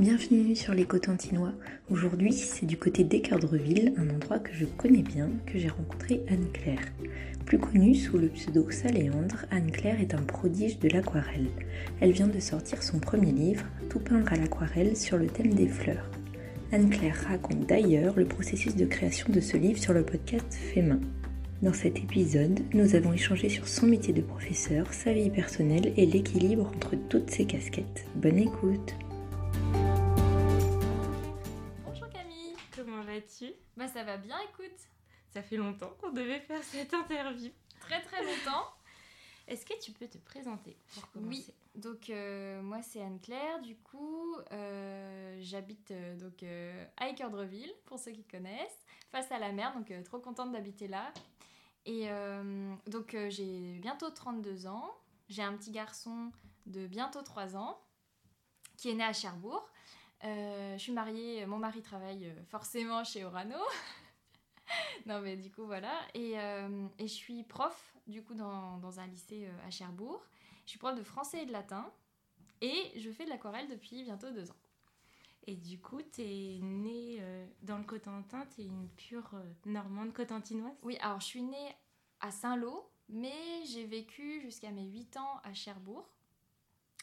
Bienvenue sur les Cotentinois. Aujourd'hui, c'est du côté d'Écardreville, un endroit que je connais bien, que j'ai rencontré Anne-Claire. Plus connue sous le pseudo Saléandre, Anne-Claire est un prodige de l'aquarelle. Elle vient de sortir son premier livre, Tout peindre à l'aquarelle, sur le thème des fleurs. Anne-Claire raconte d'ailleurs le processus de création de ce livre sur le podcast Fait main. Dans cet épisode, nous avons échangé sur son métier de professeur, sa vie personnelle et l'équilibre entre toutes ces casquettes. Bonne écoute va bien écoute Ça fait longtemps qu'on devait faire cette interview. Très très longtemps Est-ce que tu peux te présenter pour commencer? Oui, donc euh, moi c'est Anne-Claire, du coup euh, j'habite euh, donc euh, à Équerdreville, pour ceux qui connaissent, face à la mer, donc euh, trop contente d'habiter là. Et euh, donc euh, j'ai bientôt 32 ans, j'ai un petit garçon de bientôt 3 ans qui est né à Cherbourg. Euh, je suis mariée, mon mari travaille forcément chez Orano. non mais du coup voilà. Et, euh, et je suis prof du coup dans, dans un lycée euh, à Cherbourg. Je suis prof de français et de latin. Et je fais de l'aquarelle depuis bientôt deux ans. Et du coup, t'es née euh, dans le Cotentin, t'es une pure normande cotentinoise? Oui, alors je suis née à Saint-Lô, mais j'ai vécu jusqu'à mes 8 ans à Cherbourg.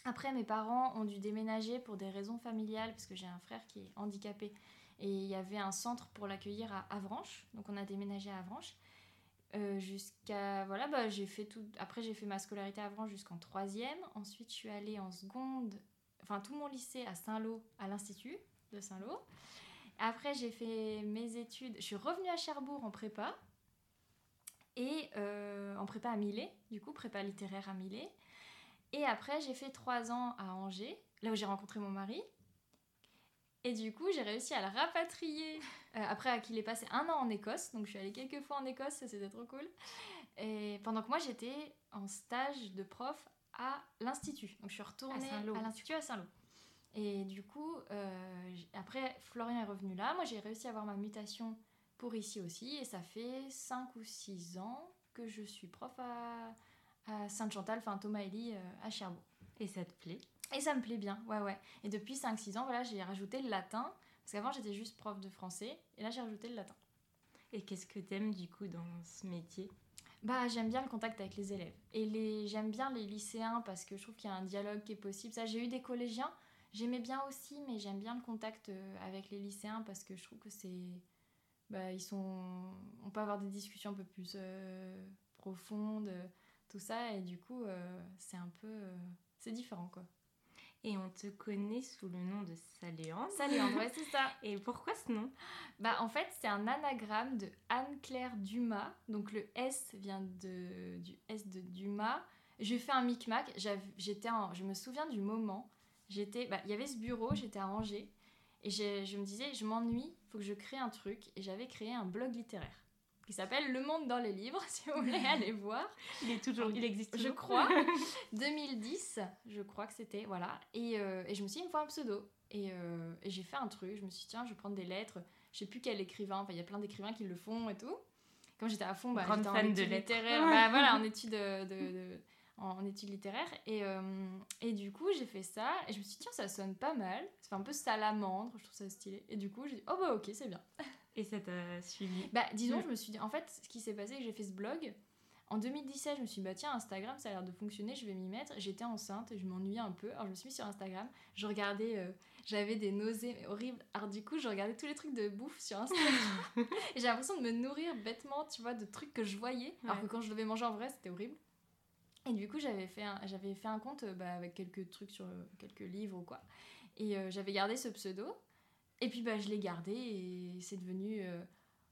Après, mes parents ont dû déménager pour des raisons familiales, parce que j'ai un frère qui est handicapé. Et il y avait un centre pour l'accueillir à Avranches, donc on a déménagé à Avranches. Euh, jusqu'à voilà bah, j'ai fait tout après j'ai fait ma scolarité à Avranches jusqu'en troisième ensuite je suis allée en seconde enfin tout mon lycée à Saint-Lô à l'institut de Saint-Lô après j'ai fait mes études je suis revenue à Cherbourg en prépa et euh, en prépa à Millet, du coup, prépa littéraire à Millet. Et après, j'ai fait trois ans à Angers, là où j'ai rencontré mon mari. Et du coup, j'ai réussi à le rapatrier euh, après qu'il ait passé un an en Écosse. Donc, je suis allée quelques fois en Écosse, ça, c'était trop cool. Et pendant que moi, j'étais en stage de prof à l'Institut. Donc, je suis retournée À l'Institut à Saint-Lô. Et du coup, euh, après, Florian est revenu là. Moi, j'ai réussi à avoir ma mutation pour ici aussi. Et ça fait 5 ou 6 ans que je suis prof à, à Sainte-Chantal, enfin Thomas Elie euh, à Cherbourg. Et ça te plaît? Et ça me plaît bien, ouais, ouais. Et depuis 5-6 ans, voilà, j'ai rajouté le latin. Parce qu'avant, j'étais juste prof de français. Et là, j'ai rajouté le latin. Et qu'est-ce que t'aimes du coup dans ce métier? Bah, j'aime bien le contact avec les élèves. Et les... j'aime bien les lycéens parce que je trouve qu'il y a un dialogue qui est possible. Ça, j'ai eu des collégiens, j'aimais bien aussi, mais j'aime bien le contact euh, avec les lycéens parce que je trouve que c'est. Bah, ils sont. On peut avoir des discussions un peu plus euh, profondes, tout ça, et du coup, euh, c'est un peu. euh, C'est différent, quoi. Et on te connaît sous le nom de Saléandre. Salut, André, c'est ça. Et pourquoi ce nom? Bah, en fait, c'est un anagramme de Anne-Claire Dumas. Donc, le S vient de, du S de Dumas. J'ai fait un micmac. J'étais je me souviens du moment. J'étais, bah, il y avait ce bureau, j'étais à Angers. Et je me disais, je m'ennuie, faut que je crée un truc. Et j'avais créé un blog littéraire qui s'appelle Le Monde dans les livres, si vous voulez aller voir. Il est toujours, il existe Je toujours crois. 2010, je crois que c'était, voilà. Et, euh, et je me suis dit, il me faut un pseudo. Et, euh, et j'ai fait un truc, je me suis dit, tiens, je vais prendre des lettres. Je sais plus quel écrivain, enfin, il y a plein d'écrivains qui le font et tout. Comme j'étais à fond, bah, j'étais en de études lettres. littéraires. Bah, voilà, en études, de, de- de- en, en études littéraires. Et, euh, et du coup, j'ai fait ça. Et je me suis dit, tiens, ça sonne pas mal. Ça fait un peu salamandre, je trouve ça stylé. Et du coup, j'ai dit, oh bah ok, c'est bien. Et ça t'a suivi Bah, disons, je me suis dit, en fait, ce qui s'est passé, c'est que j'ai fait ce blog. En 2017, je me suis dit, bah tiens, Instagram, ça a l'air de fonctionner, je vais m'y mettre. J'étais enceinte je m'ennuyais un peu. Alors, je me suis mis sur Instagram. Je regardais, euh, j'avais des nausées horribles. Alors, du coup, je regardais tous les trucs de bouffe sur Instagram. et j'ai l'impression de me nourrir bêtement, tu vois, de trucs que je voyais. Alors Ouais. que quand je devais manger en vrai, c'était horrible. Et du coup, j'avais fait un, j'avais fait un compte euh, bah, avec quelques trucs sur euh, quelques livres ou quoi. Et euh, j'avais gardé ce pseudo. Et puis, bah, je l'ai gardé et c'est devenu. euh,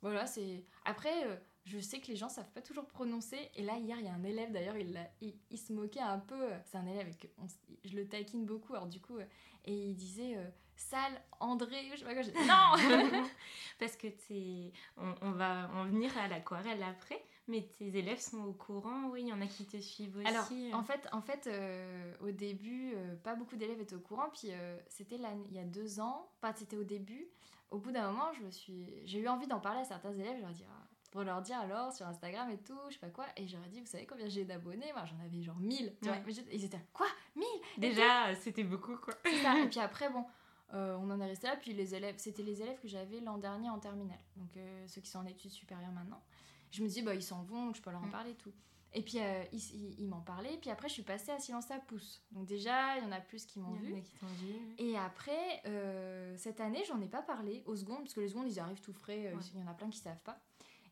voilà, c'est. Après, euh, je sais que les gens savent pas toujours prononcer. Et là, hier, il y a un élève d'ailleurs, il, il, il se moquait un peu. C'est un élève, avec, on je le taquine beaucoup. Alors, du coup, euh, et il disait euh, Sale André, je sais pas quoi. Dit, non Parce que t'es... On, on va en venir à l'aquarelle après, mais tes élèves sont au courant, oui, il y en a qui te suivent aussi. Alors, euh. en fait, en fait euh, au début, euh, pas beaucoup d'élèves étaient au courant. Puis, euh, c'était il y a deux ans, enfin, c'était au début. Au bout d'un moment, je me suis... j'ai eu envie d'en parler à certains élèves. Je leur dis, Ah, pour leur dire alors sur Instagram et tout, je sais pas quoi. Et j'aurais dit, vous savez combien j'ai d'abonnés? Moi, j'en avais genre 1000. Tu vois Ouais. Mais j'étais- Ils étaient, quoi? 1000 Déjà, c'était beaucoup, quoi. Ça. Et puis après, bon, Euh, on en est resté là, puis les élèves, c'était les élèves que j'avais l'an dernier en terminale, donc euh, ceux qui sont en études supérieures maintenant. Je me dis, bah, ils s'en vont, donc je peux leur en Mm. parler et tout. Et puis euh, ils, ils- ils m'en parlaient, puis après je suis passée à Silence à pouce. Donc déjà, il y en a plus qui m'ont vu. vu. Et après, euh, cette année, j'en ai pas parlé aux secondes, parce que les secondes, ils arrivent tout frais, euh, Ouais. il y en a plein qui savent pas.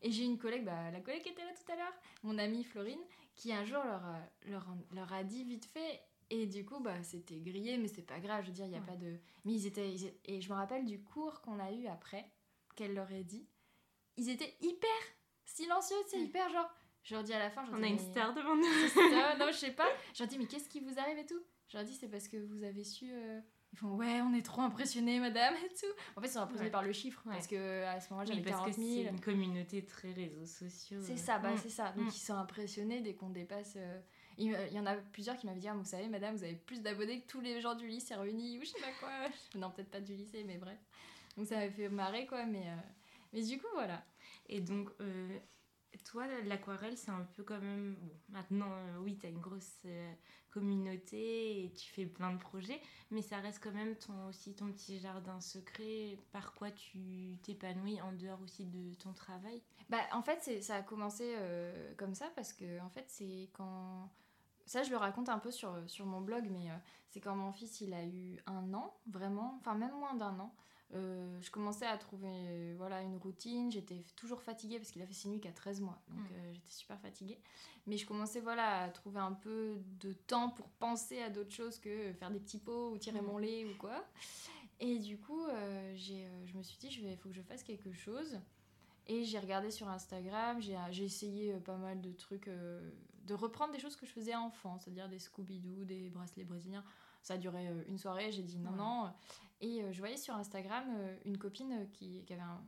Et j'ai une collègue, bah, la collègue qui était là tout à l'heure, mon amie Florine, qui un jour leur, a- leur, a dit vite fait, et du coup, bah, c'était grillé, mais c'est pas grave, je veux dire, il y a Ouais. pas de... Mais ils étaient... ils étaient- Et je me rappelle du cours qu'on a eu après, qu'elle leur ait dit, ils étaient hyper silencieux, c'est hyper genre... Je leur dis à la fin, je On a dis, une mais- star devant nous. ça, non, je sais pas. Je leur dis, mais qu'est-ce qui vous arrive et tout? Je leur dis, c'est parce que vous avez su. euh, Ils font, ouais, on est trop impressionnés, madame, et tout. En fait, ils sont impressionnés Ouais. par le chiffre, Ouais. parce que à ce moment-là, Oui, j'avais parce 40 que 000. c'est une communauté très réseaux sociaux. C'est euh. ça, bah, Mm. c'est ça. Donc, Mm. ils sont impressionnés dès qu'on dépasse. euh, Il il y en a plusieurs qui m'avaient dit, ah, vous savez, madame, vous avez plus d'abonnés que tous les gens du lycée réunis, ou je sais pas quoi. non, peut-être pas du lycée, mais bref. Donc, ça m'avait fait marrer, quoi, mais. euh, Mais du coup, voilà. Et donc, euh, toi, l'aquarelle, c'est un peu quand même. Bon, maintenant, euh, oui, tu as une grosse euh, communauté et tu fais plein de projets, mais ça reste quand même ton, aussi ton petit jardin secret par quoi tu t'épanouis en dehors aussi de ton travail? Bah, en fait, ça a commencé comme ça parce que, en fait, c'est quand. Ça, je le raconte un peu sur, sur mon blog, mais c'est quand mon fils il a eu un an, vraiment, enfin, même moins d'un an. Euh, je commençais à trouver voilà, une routine. J'étais toujours fatiguée parce qu'il a fait ses nuits qu'à 13 mois. Donc, Mm. euh, j'étais super fatiguée. Mais je commençais voilà, à trouver un peu de temps pour penser à d'autres choses que faire des petits pots ou tirer Mm. mon lait ou quoi. Et du coup, euh, j'ai, je me suis dit, il faut que je fasse quelque chose. Et j'ai regardé sur Instagram, j'ai essayé pas mal de trucs, de reprendre des choses que je faisais enfant, c'est-à-dire des Scooby-Doo, des bracelets brésiliens. Ça a duré euh, une soirée, j'ai dit non, Ouais. non. Et euh, je voyais sur Instagram euh, une copine qui, qui avait un,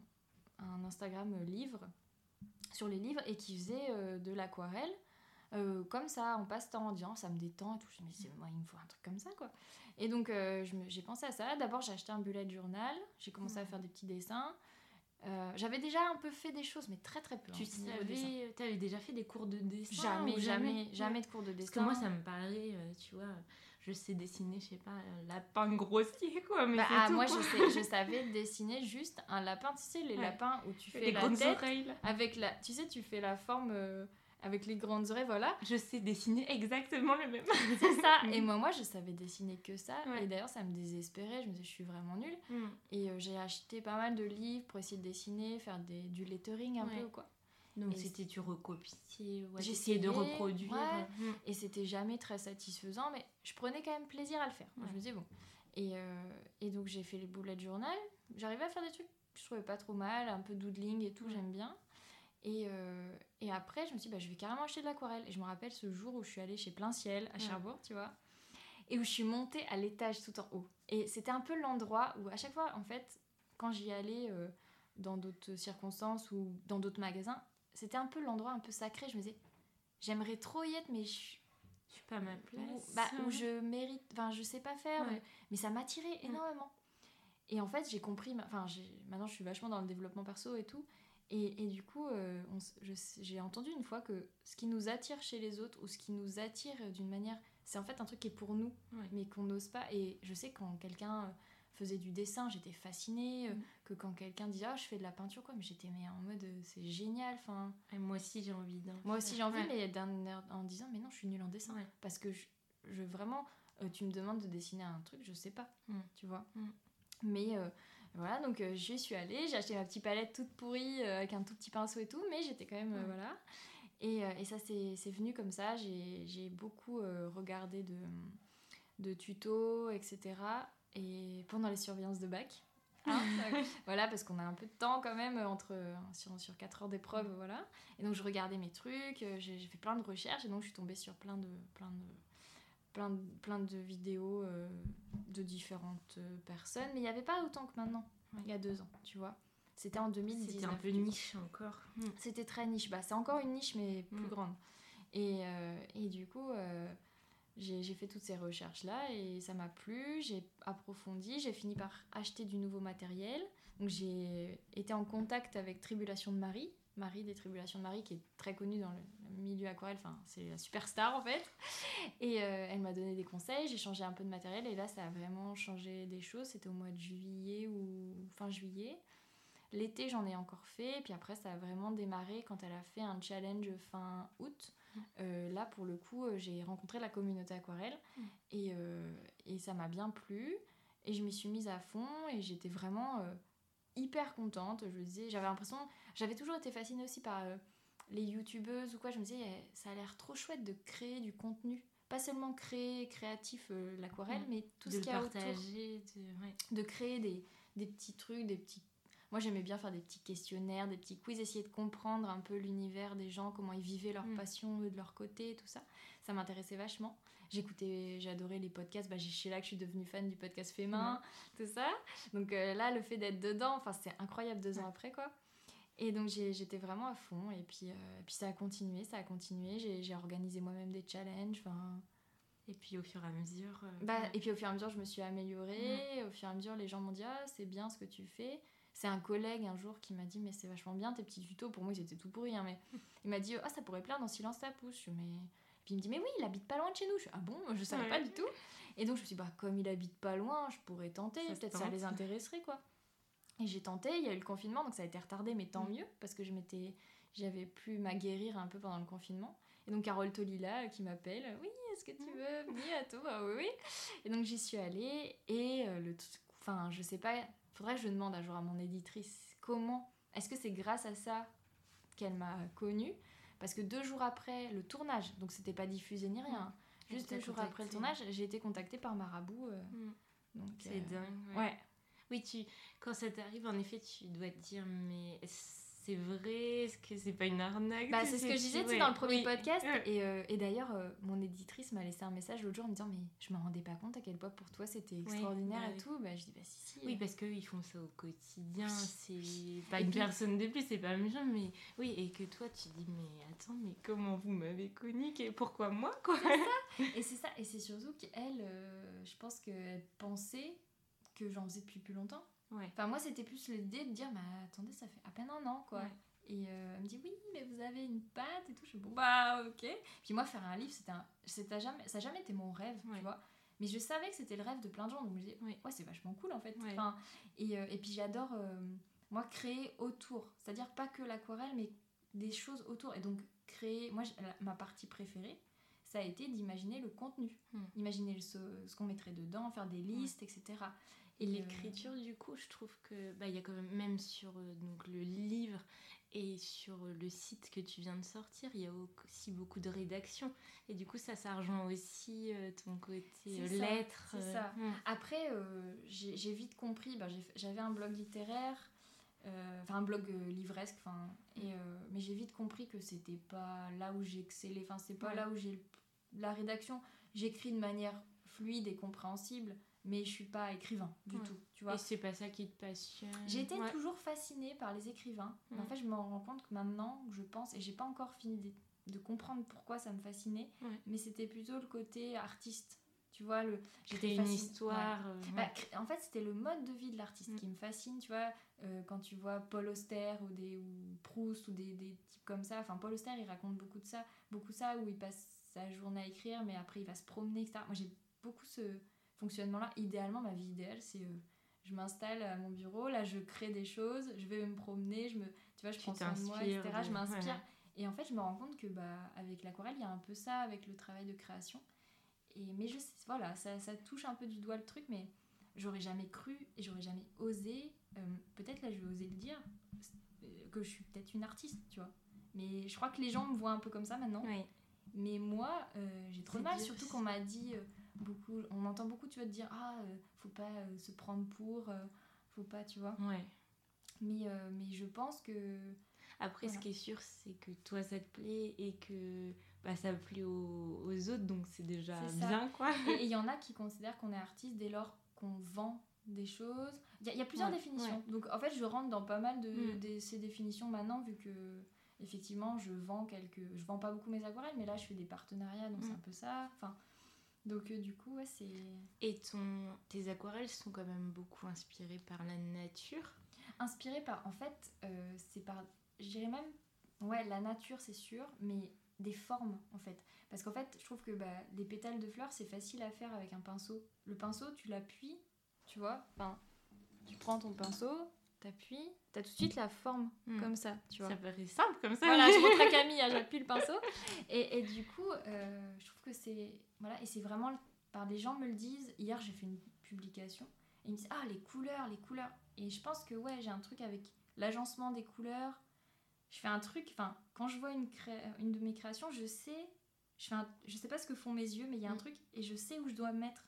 un Instagram livre, sur les livres, et qui faisait de l'aquarelle, euh, comme ça, en passe-temps, en disant ça me détend et tout. Je me dis, moi, il me faut un truc comme ça, quoi. Et donc, euh, j'ai pensé à ça. D'abord, j'ai acheté un bullet journal, j'ai commencé à faire des petits dessins. Euh, J'avais déjà un peu fait des choses, mais très très peu. Tu hein, dessin. savais, tu avais déjà fait des cours de dessin Jamais, jamais, Ouais. jamais de cours de dessin. Parce que moi, ça me paraît, tu vois, je sais dessiner, je sais pas, un lapin grossier, quoi. Mais Bah, ah, tout, moi, quoi. je, sais, je savais dessiner juste un lapin, tu sais, les Ouais. lapins où tu fais les la grandes tête oreilles, avec la. Tu sais, tu fais la forme euh, avec les grandes oreilles, voilà. Je sais dessiner exactement le même. C'est ça. Et moi, moi, je savais dessiner que ça. Ouais. Et d'ailleurs, ça me désespérait. Je me disais, je suis vraiment nulle. Mm. Et euh, j'ai acheté pas mal de livres pour essayer de dessiner, faire des, du lettering un Ouais. peu, quoi. Donc c'était tu ouais, J'ai j'essayais de reproduire. ouais. Mm. Et c'était jamais très satisfaisant, mais je prenais quand même plaisir à le faire. Moi, Je Ouais. me disais, bon. Et, euh, et donc, j'ai fait les bullet journal. J'arrivais à faire des trucs que je trouvais pas trop mal, un peu doodling et tout, Ouais. j'aime bien. Et, euh, et après, je me suis dit, bah, je vais carrément acheter de l'aquarelle. Et je me rappelle ce jour où je suis allée chez Plein Ciel à Ouais. Cherbourg, tu vois. Et où je suis montée à l'étage tout en haut. Et c'était un peu l'endroit où, à chaque fois, en fait, quand j'y allais euh, dans d'autres circonstances ou dans d'autres magasins, c'était un peu l'endroit un peu sacré. Je me disais, j'aimerais trop y être, mais je, Je suis pas à ma où, place. bah, où je mérite, enfin, je sais pas faire, Ouais. mais ça m'attirait énormément. Et en fait, j'ai compris, enfin, maintenant je suis vachement dans le développement perso et tout. Et, et du coup, euh, j'ai entendu une fois que ce qui nous attire chez les autres ou ce qui nous attire euh, d'une manière, c'est en fait un truc qui est pour nous, Ouais. mais qu'on n'ose pas. Et je sais quand quelqu'un faisait du dessin, j'étais fascinée. euh, Mm. Que quand quelqu'un disait, ah, je fais de la peinture, quoi, mais j'étais mais en mode, euh, c'est génial. Enfin, moi aussi j'ai envie moi aussi j'ai envie, Ouais. mais d'un air- en disant, mais non, je suis nulle en dessin. Ouais. Parce que je, je- vraiment, euh, tu me demandes de dessiner un truc, je sais pas, Mm. tu vois. Mm. Mais euh, voilà, donc euh, j'y suis allée, j'ai acheté ma petite palette toute pourrie avec un tout petit pinceau et tout, mais j'étais quand même, voilà. Et, et ça, c'est c'est venu comme ça, j'ai j'ai beaucoup regardé de, de tutos, etc. Et pendant les surveillances de bac. hein, euh, voilà, parce qu'on a un peu de temps quand même entre, sur, sur 4 heures d'épreuve, voilà. Et donc je regardais mes trucs, euh, j'ai fait plein de recherches et donc je suis tombée sur plein de, plein de, plein de, plein de vidéos euh, de différentes euh, personnes. Mais il n'y avait pas autant que maintenant, il y a deux ans, tu vois. C'était en 2019. C'était un peu niche encore. C'était très niche. Bah, c'est encore une niche, mais plus Mm. grande. Et, euh, et du coup, euh, j'ai fait toutes ces recherches-là et ça m'a plu. J'ai approfondi. J'ai fini par acheter du nouveau matériel. Donc, j'ai été en contact avec Tribulation de Marie, Marie des Tribulations de Marie, qui est très connue dans le milieu aquarelle, enfin c'est la superstar en fait. Et euh, elle m'a donné des conseils, j'ai changé un peu de matériel et là ça a vraiment changé des choses. C'était au mois de juillet ou fin juillet. L'été j'en ai encore fait, puis après ça a vraiment démarré quand elle a fait un challenge fin août. Euh, là pour le coup euh, j'ai rencontré la communauté aquarelle Mm. et, euh, et ça m'a bien plu et je m'y suis mise à fond et j'étais vraiment hyper contente. Je me disais, j'avais l'impression, j'avais toujours été fascinée aussi par les youtubeuses ou quoi. Je me disais, eh, ça a l'air trop chouette de créer du contenu. Pas seulement créer créatif euh, l'aquarelle, Mm. mais tout de ce qu'il y a autour. partager. De... Ouais. De créer des, des petits trucs, des petits. Moi j'aimais bien faire des petits questionnaires, des petits quiz, essayer de comprendre un peu l'univers des gens, comment ils vivaient leur Mm. passion eux, de leur côté, tout ça. Ça m'intéressait vachement. J'écoutais, j'adorais les podcasts. Bah, c'est là que je suis devenue fan du podcast fait main, tout ça. Donc euh, là, le fait d'être dedans, enfin, c'est incroyable deux ans après, quoi. Et donc j'étais vraiment à fond. Et puis, euh, et puis ça a continué, ça a continué. J'ai organisé moi-même des challenges. Et puis au fur et à mesure. euh, bah, et puis au fur et à mesure, je me suis améliorée. Au fur et à mesure, les gens m'ont dit Ah, c'est bien ce que tu fais. C'est un collègue un jour qui m'a dit Mais c'est vachement bien tes petits tutos. Pour moi, ils étaient tout pourris. hein, mais il m'a dit Ah, ça pourrait plaire dans Silence ça pousse. Mais... Puis il me dit Mais oui, il habite pas loin de chez nous. Je suis, Ah bon Je savais Ouais. pas du tout. Et donc je me suis dit Bah, comme il habite pas loin, je pourrais tenter. Peut-être ça les intéresserait, quoi. Et j'ai tenté. Il y a eu le confinement, donc ça a été retardé, mais tant Mm. mieux. Parce que je m'étais. J'avais pu m'aguerrir un peu pendant le confinement. Et donc Carole Tolila euh, qui m'appelle, oui, est-ce que tu veux venir à tout Bah oui, oui. Et donc j'y suis allée et euh, le truc- enfin je sais pas, faudrait que je demande un jour à mon éditrice comment, est-ce que c'est grâce à ça qu'elle m'a connue? Parce que deux jours après le tournage, donc c'était pas diffusé ni rien. Elle juste deux jours après le tournage, j'ai été contactée par Marabout. euh, Mm. donc, C'est euh, dingue. Ouais. Oui, tu, quand ça t'arrive, en effet, tu dois te dire, mais c'est vrai Est-ce que c'est pas une arnaque Bah, c'est ce que je disais Ouais. dans le premier Oui. podcast. Et, euh, et d'ailleurs, euh, mon éditrice m'a laissé un message l'autre jour en me disant Mais je me rendais pas compte à quel point pour toi c'était extraordinaire et tout. Bah, je dis Bah, si, si. Oui, parce qu'eux, ils font ça au quotidien. C'est pas Et une puis- personne de plus, c'est pas méchant, mais oui, et que toi, tu dis, mais attends, mais comment vous m'avez connu et Pourquoi moi, quoi? Et c'est ça, et c'est surtout qu'elle, euh, je pense qu'elle pensait que j'en faisais depuis plus longtemps. Ouais. Enfin, moi, c'était plus l'idée de dire, mais attendez, ça fait à peine un an, quoi. Ouais. Et euh, elle me dit, oui, mais vous avez une patte et tout. Je dis, bon, bah, ok. Puis moi, faire un livre, c'était un... c'était jamais... ça n'a jamais été mon rêve, Ouais. tu vois. Mais je savais que c'était le rêve de plein de gens, donc je me disais, Ouais. c'est vachement cool, en fait. Enfin, et, euh, et puis j'adore, euh, moi, créer autour. C'est-à-dire pas que l'aquarelle, mais des choses autour. Et donc, créer... Moi, ma partie préférée, ça a été d'imaginer le contenu. Hmm. Imaginer ce qu'on mettrait dedans, faire des listes, etc. Et euh, l'écriture, du coup, je trouve que bah, y a quand même, même sur euh, donc, le livre et sur euh, le site que tu viens de sortir, il y a aussi beaucoup de rédaction. Et du coup, ça, ça rejoint aussi euh, ton côté lettres. c'est ça. mm. Après, j'ai vite compris, bah, j'avais un blog littéraire, euh, enfin un blog euh, livresque, enfin, et, euh, mais j'ai vite compris que c'était pas là où j'ai excellé, enfin c'est pas Ouais. là où j'ai la rédaction. J'écris de manière fluide et compréhensible, mais je suis pas écrivain du Ouais. tout, tu vois. Et c'est pas ça qui te passionne. J'ai été Ouais. toujours fascinée par les écrivains. Mais en fait, je me rends compte que maintenant, je pense, et j'ai pas encore fini de, de comprendre pourquoi ça me fascinait, mais c'était plutôt le côté artiste. Tu vois, le, j'étais une histoire. euh, Bah, en fait, c'était le mode de vie de l'artiste Mm. qui me fascine, tu vois. euh, quand tu vois Paul Auster ou, des, ou Proust ou des, des types comme ça. Enfin, Paul Auster, il raconte beaucoup de ça, beaucoup ça, où il passe sa journée à écrire, mais après, il va se promener, etc. Moi, j'ai beaucoup ce fonctionnement-là. Idéalement, ma vie idéale, c'est... euh, je m'installe à mon bureau, là, je crée des choses, je vais me promener, je me... Tu vois, je Tu prends soin de moi, etc. Je m'inspire. Et en fait, je me rends compte que bah, avec l'aquarelle, il y a un peu ça avec le travail de création. Et, mais je sais, voilà, ça, ça touche un peu du doigt le truc, mais j'aurais jamais cru et j'aurais jamais osé, euh, peut-être là je vais oser le dire, euh, que je suis peut-être une artiste, tu vois. Mais je crois que les gens me voient un peu comme ça maintenant. Mais moi, euh, j'ai trop de mal, surtout qu'on m'a dit euh, beaucoup, on entend beaucoup, tu vois, te dire, ah, euh, faut pas euh, se prendre pour, euh, faut pas, tu vois. Ouais. Mais, mais je pense que Après, Voilà. ce qui est sûr, c'est que toi, ça te plaît et que bah, ça plaît aux, aux autres, donc c'est déjà C'est bien, quoi. Et il y en a qui considèrent qu'on est artiste dès lors qu'on vend des choses. Il y, a- il y a plusieurs Ouais, définitions. Donc en fait, je rentre dans pas mal de Mm. ces définitions maintenant, vu que effectivement, je vends quelques. Je vends pas beaucoup mes aquarelles, mais là, je fais des partenariats, donc c'est Mm. un peu ça. Enfin, donc euh, du coup, ouais, c'est Et ton, tes aquarelles sont quand même beaucoup inspirées par la nature. inspiré par. En fait, euh, c'est par. je dirais même, ouais, la nature c'est sûr, mais des formes en fait. Parce qu'en fait, je trouve que bah, les pétales de fleurs, c'est facile à faire avec un pinceau. Le pinceau, tu l'appuies, tu vois, enfin, tu prends ton pinceau, t'appuies, t'as tout de suite la forme Mm. comme ça, tu vois. Ça paraît simple comme ça. Voilà, je montre à Camille, j'appuie le pinceau. Et, et du coup, euh, je trouve que c'est. Voilà, et c'est vraiment. Par des gens me le disent. Hier, j'ai fait une publication. Et ils me disent Ah, les couleurs, les couleurs. Et je pense que, ouais, j'ai un truc avec l'agencement des couleurs. Je fais un truc. Enfin, quand je vois une, cré- une de mes créations, je sais. Je, fais un- je sais pas ce que font mes yeux, mais il y a un Mm. truc. Et je sais où je dois mettre.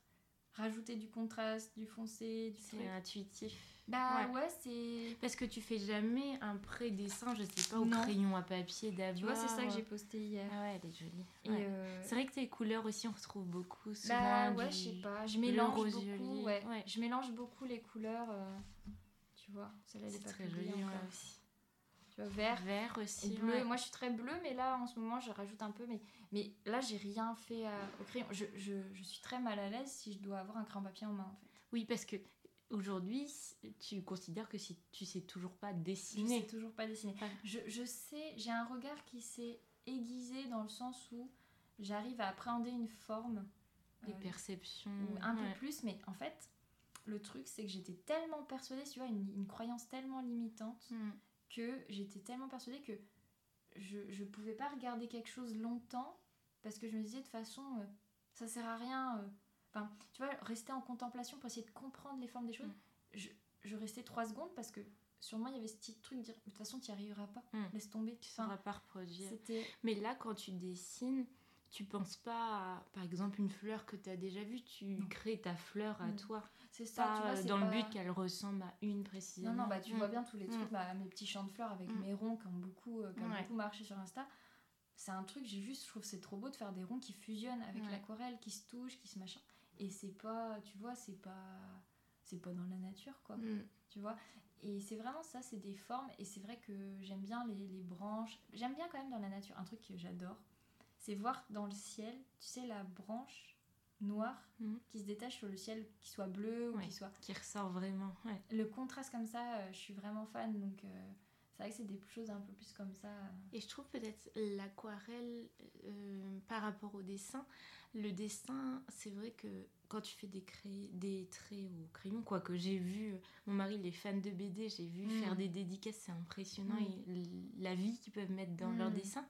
Rajouter du contraste, du foncé, du. C'est intuitif. Bah ouais. ouais, c'est. Parce que tu fais jamais un pré-dessin, je sais pas, au Non. crayon à papier d'abord. Tu vois, c'est ça que j'ai posté hier. Ah ouais, elle est jolie. Et, Ouais. euh, C'est vrai que tes couleurs aussi, on retrouve beaucoup souvent. Bah du- ouais, je sais pas, je bleu, mélange beaucoup, ouais. ouais. Je mélange beaucoup les couleurs, euh, tu vois, celle-là elle est pas très publiée joli encore. ouais, aussi. Tu vois, vert Vert et aussi. bleu. ouais. Moi je suis très bleu, mais là en ce moment je rajoute un peu, mais, mais là j'ai rien fait à- au crayon. Je, je, je suis très mal à l'aise si je dois avoir un crayon papier en main en fait. Oui, parce que aujourd'hui, tu considères que si tu sais toujours pas Je dessiner. sais toujours pas dessiner. Ouais. Je, je sais, j'ai un regard qui s'est aiguisé dans le sens où j'arrive à appréhender une forme. Des euh, perceptions. ou un ouais. peu plus, mais en fait, le truc, c'est que j'étais tellement persuadée, tu vois, une, une croyance tellement limitante, Mm. que j'étais tellement persuadée que je, je pouvais pas regarder quelque chose longtemps, parce que je me disais, de toute façon, euh, ça sert à rien. euh. Enfin, tu vois, rester en contemplation pour essayer de comprendre les formes des choses, Mm. je, je restais trois secondes, parce que sur moi, il y avait ce petit truc de dire, de toute façon, tu n'y arriveras pas, Mm. laisse tomber. Tu ne Enfin, sauras pas reproduire. Mais là, quand tu dessines, tu penses pas à, par exemple, une fleur que tu as déjà vue, tu Non. crées ta fleur à Mm. toi. C'est ça, Pas tu vois, c'est dans pas- le but qu'elle ressemble à une précisément. Non, non, bah tu vois bien tous les trucs, bah, mes petits champs de fleurs avec mes ronds qui ont beaucoup, euh, qui ont Ouais. beaucoup marché sur Insta. C'est un truc, j'ai juste, je trouve que c'est trop beau de faire des ronds qui fusionnent avec Ouais. l'aquarelle, qui se touchent, qui se machin. Et c'est pas, tu vois, c'est pas, c'est pas dans la nature, quoi. Mm. Tu vois? Et c'est vraiment ça, c'est des formes. Et c'est vrai que j'aime bien les, les branches. J'aime bien quand même dans la nature. Un truc que j'adore, c'est voir dans le ciel, tu sais, la branche noire Mhm. qui se détache sur le ciel, qui soit bleu ou Ouais. qui soit Qui ressort vraiment. Ouais. le contraste comme ça, euh, je suis vraiment fan. Donc, euh, c'est vrai que c'est des choses un peu plus comme ça. Et je trouve peut-être l'aquarelle euh, par rapport au dessin. Le dessin, c'est vrai que quand tu fais des, cré- des traits au crayon, quoi que j'ai vu, mon mari il est fan de BD, j'ai vu Mm. faire des dédicaces, c'est impressionnant, Mm. et la vie qu'ils peuvent mettre dans leur Mm. dessin.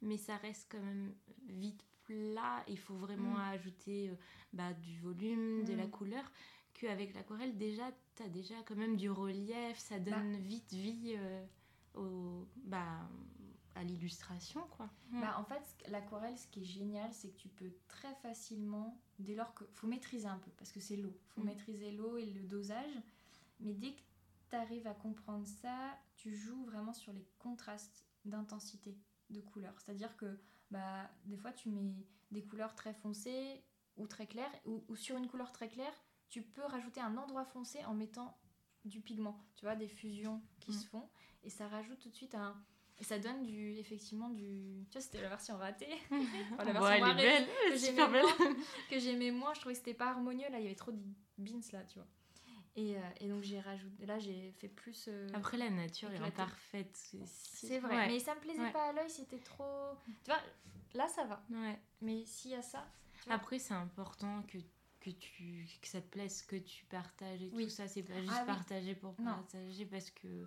Mais ça reste quand même vite plat, il faut vraiment ajouter euh, bah, du volume, de la couleur. Qu'avec l'aquarelle, déjà, tu as déjà quand même du relief, ça donne vite vie euh, au, bah, à l'illustration, quoi. Bah, en fait, l'aquarelle, ce qui est génial, c'est que tu peux très facilement, dès lors que. faut maîtriser un peu, parce que c'est l'eau. faut Mm. maîtriser l'eau et le dosage. Mais dès que tu arrives à comprendre ça, tu joues vraiment sur les contrastes d'intensité de couleurs. C'est-à-dire que bah, des fois, tu mets des couleurs très foncées ou très claires, ou, ou sur une couleur très claire, tu peux rajouter un endroit foncé en mettant du pigment. Tu vois, des fusions qui Mm. se font. Et ça rajoute tout de suite un. Et ça donne du, effectivement du. Tu vois, c'était la version ratée. Enfin, la version elle est belle, que elle est super belle. moins, que j'aimais moins. Je trouvais que c'était pas harmonieux. Là, il y avait trop de beans là, tu vois. Et, euh, et donc j'ai rajouté. Là, j'ai fait plus. euh, Après, la nature est imparfaite. c'est vrai. Ouais. Mais ça me plaisait Ouais. pas à l'œil. C'était trop. Tu vois, là, ça va. Ouais. Mais s'il y a ça. Après, c'est important que, que, tu, que ça te plaise, que tu partages et Oui. tout ça. C'est pas juste Ah oui. partager pour Non. partager parce que.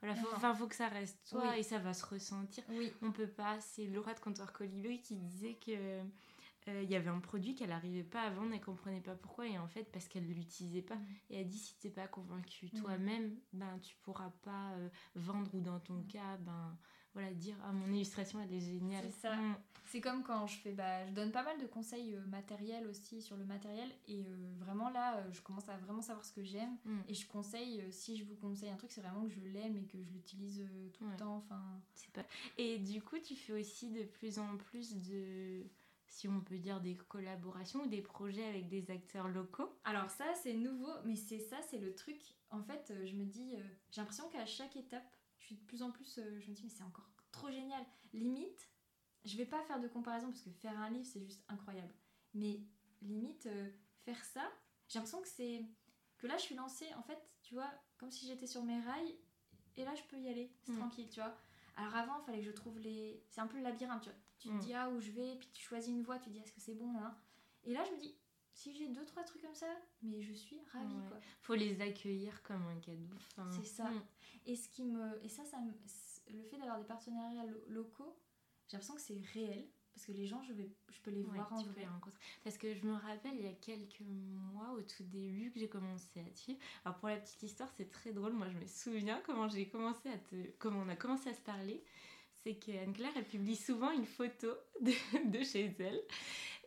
Voilà, faut, non. enfin, faut que ça reste toi Oui. et ça va se ressentir. Oui. On peut pas. C'est Laura de Comptoir Colibri qui disait que. euh, Il y avait un produit qu'elle n'arrivait pas à vendre, elle comprenait pas pourquoi, et en fait, parce qu'elle l'utilisait pas. Mm. Et elle dit si t'es pas convaincu Mm. toi-même, ben tu pourras pas euh, vendre ou dans ton Mm. cas, ben voilà, dire ah mon illustration elle est géniale. C'est ça. Mm. C'est comme quand je fais, bah, je donne pas mal de conseils euh, matériels aussi sur le matériel et euh, vraiment là, euh, je commence à vraiment savoir ce que j'aime Mm. et je conseille, si je vous conseille un truc, c'est vraiment que je l'aime et que je l'utilise tout Ouais. le temps. Enfin, C'est pas... Et du coup, tu fais aussi de plus en plus de, si on peut dire, des collaborations ou des projets avec des acteurs locaux? alors ça c'est nouveau, mais c'est ça, c'est le truc. En fait, je me dis, j'ai l'impression qu'à chaque étape, je suis de plus en plus, euh, je me dis mais c'est encore trop génial. Limite, je vais pas faire de comparaison parce que faire un livre c'est juste incroyable. Mais limite, euh, faire ça, j'ai l'impression que c'est que là je suis lancée en fait, tu vois, comme si j'étais sur mes rails et là je peux y aller, c'est Mm. tranquille, tu vois. Alors avant, il fallait que je trouve les. C'est un peu le labyrinthe, tu vois. Tu Mm. te dis ah où je vais, puis tu choisis une voie, tu te dis est-ce que c'est bon, hein. Et là, je me dis, si j'ai deux, trois trucs comme ça, mais je suis ravie, Ouais. quoi. Faut les accueillir comme un cadeau. Enfin, C'est ça. mm. Et ce qui me. Et ça, ça me- le fait d'avoir des partenariats lo- locaux, j'ai l'impression que c'est réel. Parce que les gens, je, vais, je peux les Ouais, voir en vrai. les rencontrer. Parce que je me rappelle, il y a quelques mois, au tout début, que j'ai commencé à te suivre. Alors, pour la petite histoire, c'est très drôle. Moi, je me souviens comment j'ai commencé à te... comment on a commencé à se parler. C'est qu'Anne-Claire, elle publie souvent une photo de, de chez elle.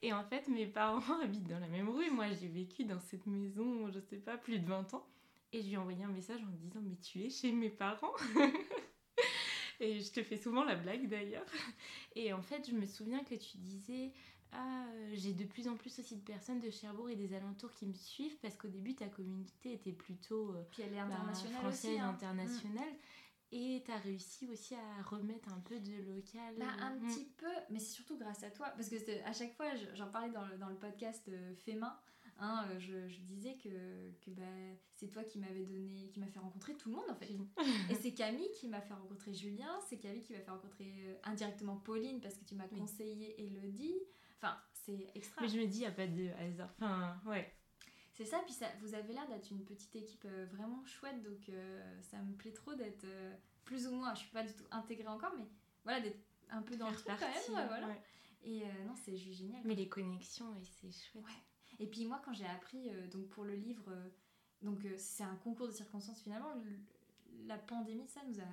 Et en fait, mes parents habitent dans la même rue. Moi, j'ai vécu dans cette maison, je sais pas, plus de 20 ans. Et je lui ai envoyé un message en disant Mais tu es chez mes parents Et je te fais souvent la blague d'ailleurs. Et en fait, je me souviens que tu disais Ah, euh, j'ai de plus en plus aussi de personnes de Cherbourg et des alentours qui me suivent parce qu'au début, ta communauté était plutôt euh, Puis elle est bah, française, aussi. hein. internationale. Et tu as réussi aussi à remettre un peu de local. Bah, un Mm. petit peu, mais c'est surtout grâce à toi. Parce que à chaque fois, je- j'en parlais dans le, dans le podcast euh, Fait main. Hein, euh, je, je disais que, que bah, c'est toi qui m'avais donné, qui m'a fait rencontrer tout le monde en fait. Et c'est Camille qui m'a fait rencontrer Julien, c'est Camille qui m'a fait rencontrer euh, indirectement Pauline parce que tu m'as Oui. conseillé Elodie. Enfin, c'est extra. Mais je me dis, il n'y a pas de hasard. Enfin, ouais. C'est ça, puis ça, vous avez l'air d'être une petite équipe euh, vraiment chouette, donc euh, ça me plaît trop d'être plus ou moins, je suis pas du tout intégrée encore, mais voilà, d'être un peu dans le truc quand même. voilà. ouais. Et non, c'est juste génial. Mais les connexions, ouais, c'est chouette. Ouais. Et puis moi, quand j'ai appris, euh, donc pour le livre, euh, donc euh, c'est un concours de circonstances finalement, le- la pandémie, ça nous a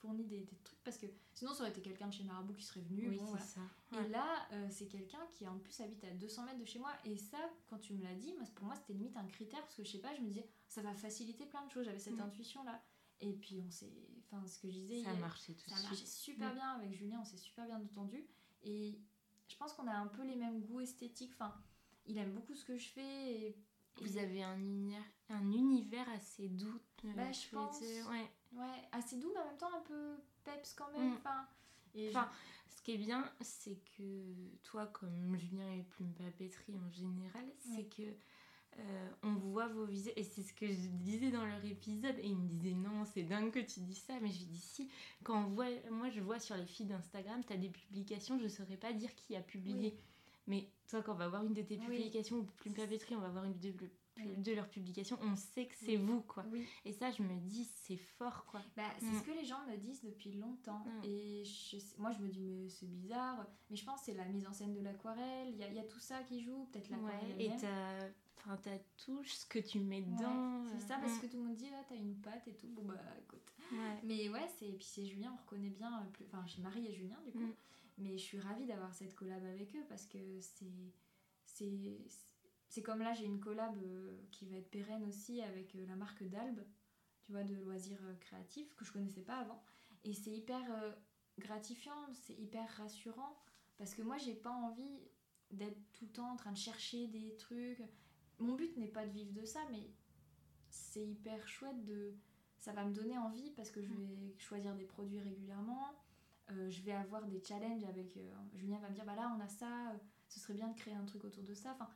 fourni des, des trucs, parce que sinon ça aurait été quelqu'un de chez Marabout qui serait venu. Oui, bon, voilà. ça. Et là, c'est quelqu'un qui en plus habite à 200 mètres de chez moi. Et ça, quand tu me l'as dit, pour moi, c'était limite un critère parce que je sais pas, je me disais, ça va faciliter plein de choses. J'avais cette Mm. intuition-là. Et puis, on s'est. Enfin, ce que je disais, Ça a marché tout ça de a marché super Mm. bien avec Julien, on s'est super bien entendu. Et je pense qu'on a un peu les mêmes goûts esthétiques. Enfin, il aime beaucoup ce que je fais. Et, Vous avez un univers, un univers assez doux. euh, Bah, je pense. ouais. Ouais, assez doux, mais en même temps un peu peps quand même. Mm. Enfin. Et Enfin, ce qui est bien, c'est que toi, comme Julien et Plume Papeterie en général, c'est que euh, on voit vos visages. Et c'est ce que je disais dans leur épisode. Et il me disait non, c'est dingue que tu dis ça. Mais je lui dis si. Quand on voit, moi, je vois sur les feeds d'Instagram, tu as des publications, je ne saurais pas dire qui a publié. Mais toi, quand on va voir une de tes publications, ou Plume Papeterie, on va voir une de, de leurs publications, on sait que c'est Oui. vous, quoi. oui. Et ça, je me dis, c'est fort, quoi. Bah, c'est Mm. ce que les gens me disent depuis longtemps. Mm. Et je moi, je me dis, mais c'est bizarre. Mais je pense que c'est la mise en scène de l'aquarelle. Il y a, il y a tout ça qui joue. Peut-être l'aquarelle. Ouais, et ta, enfin, ta touche, ce que tu mets Ouais, dedans. c'est euh, ça, parce mm. que tout le monde dit, ah, t'as une patte et tout. Bon, bah, écoute. Ouais. Mais ouais, c'est puis c'est Julien, on reconnaît bien. euh, plus- Enfin, chez Marie et Julien, du coup. Mm. Mais je suis ravie d'avoir cette collab avec eux parce que c'est. C'est c'est comme là, j'ai une collab euh, qui va être pérenne aussi avec euh, la marque d'Albe, tu vois, de loisirs euh, créatifs, que je connaissais pas avant. Et c'est hyper gratifiant, c'est hyper rassurant parce que moi, j'ai pas envie d'être tout le temps en train de chercher des trucs. Mon but n'est pas de vivre de ça, mais c'est hyper chouette de. Ça va me donner envie parce que je vais choisir des produits régulièrement. Euh, je vais avoir des challenges avec. euh, Julien va me dire bah là, on a ça, euh, ce serait bien de créer un truc autour de ça. Enfin,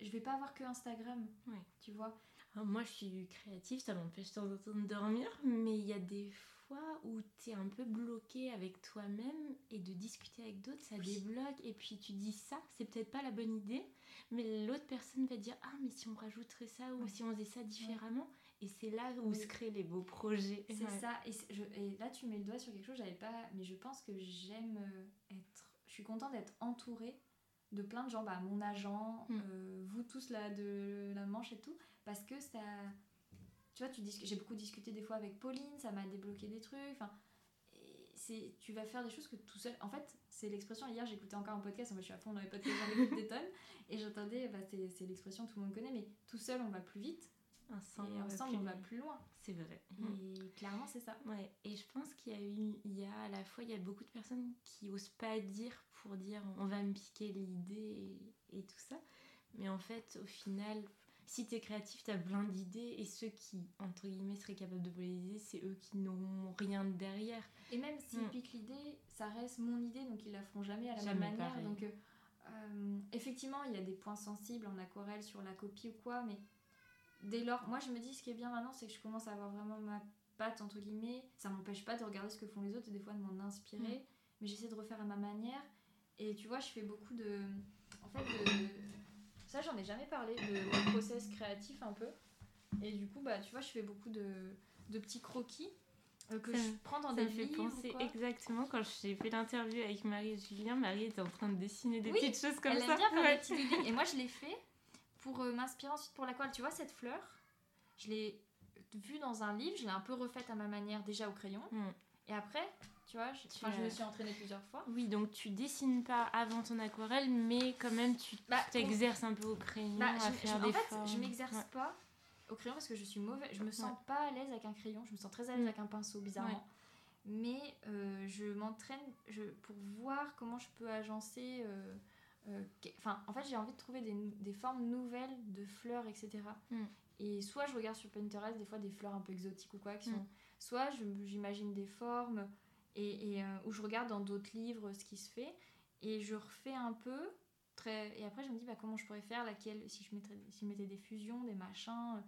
je vais pas avoir que Instagram, Ouais. tu vois. Alors, moi, je suis créative, ça m'empêche de temps en temps de dormir, mais il y a des fois où tu es un peu bloqué avec toi-même et de discuter avec d'autres, ça Oui. débloque. Et puis tu dis ça, c'est peut-être pas la bonne idée, mais l'autre personne va dire Ah, mais si on rajouterait ça ou Ouais. si on faisait ça différemment. Et c'est là où Oui. se créent les beaux projets. C'est Ouais. ça. Et, c'est- je- et là, tu mets le doigt sur quelque chose, j'avais pas. Mais je pense que j'aime euh, être. Je suis contente d'être entourée de plein de gens, bah, mon agent, Mm. euh, vous tous là de la Manche et tout, parce que ça. Tu vois, tu dis j'ai beaucoup discuté des fois avec Pauline, ça m'a débloqué des trucs. Enfin, c'est tu vas faire des choses que tout seul. En fait, c'est l'expression. Hier, j'écoutais encore un podcast. En fait, je suis à fond dans les podcasts, j'en écoute des tonnes, et j'entendais. Bah, c'est c'est l'expression tout le monde connaît, mais tout seul on va plus vite Ensemble, et on va ensemble plus on va loin. plus loin. C'est vrai. Et clairement, c'est ça. Ouais, et je pense qu'il y a eu, il y a à la fois, il y a beaucoup de personnes qui osent pas dire pour dire on va me piquer l'idée et, et tout ça. Mais en fait, au final, si tu es créatif, tu as plein d'idées et ceux qui, entre guillemets, seraient capables de voler les idées, c'est eux qui n'auront rien derrière. Et même s'ils Mm. piquent l'idée, ça reste mon idée, donc ils la feront jamais à la Jamais même manière. pareil. Donc, euh, euh, effectivement, il y a des points sensibles en aquarelle sur la copie ou quoi, mais dès lors, moi je me dis ce qui est bien maintenant, c'est que je commence à avoir vraiment ma patte, entre guillemets. Ça m'empêche pas de regarder ce que font les autres et des fois de m'en inspirer. Mm. Mais j'essaie de refaire à ma manière. Et tu vois, je fais beaucoup de. En fait, de. Ça, j'en ai jamais parlé, de, process créatif un peu. Et du coup, bah, tu vois, je fais beaucoup de, de petits croquis euh, que Ça je prends dans Ça des me fait penser exactement quand j'ai fait l'interview avec Marie et Julien. Marie était en train de dessiner des Oui, petites choses comme Elle ça. aime bien faire Ouais. des petits doodles. Et moi, je l'ai fait pour euh, m'inspirer ensuite pour l'aquarelle. Tu vois, cette fleur, je l'ai vue dans un livre, je l'ai un peu refaite à ma manière déjà au crayon. Mm. Et après, tu vois, je, Tu enfin, je me suis entraînée plusieurs fois. Oui, donc tu dessines pas avant ton aquarelle, mais quand même tu Bah, t'exerces un peu au crayon Bah, à je- faire je- des en fait, formes. je m'exerce Ouais. pas au crayon parce que je suis mauvaise. Je me sens Ouais. pas à l'aise avec un crayon. Je me sens très à l'aise Mm. avec un pinceau, bizarrement. Mais euh, je m'entraîne pour voir comment je peux agencer. euh, Enfin, en fait, j'ai envie de trouver des, des formes nouvelles de fleurs, etc. Mm. Et soit je regarde sur Pinterest des fois des fleurs un peu exotiques ou quoi, qui Mm. sont. Soit je- j'imagine des formes et, et, euh, ou je regarde dans d'autres livres ce qui se fait et je refais un peu. Très... Et après, je me dis bah, comment je pourrais faire, laquelle, si je, mettrais, si je mettais des fusions, des machins. euh,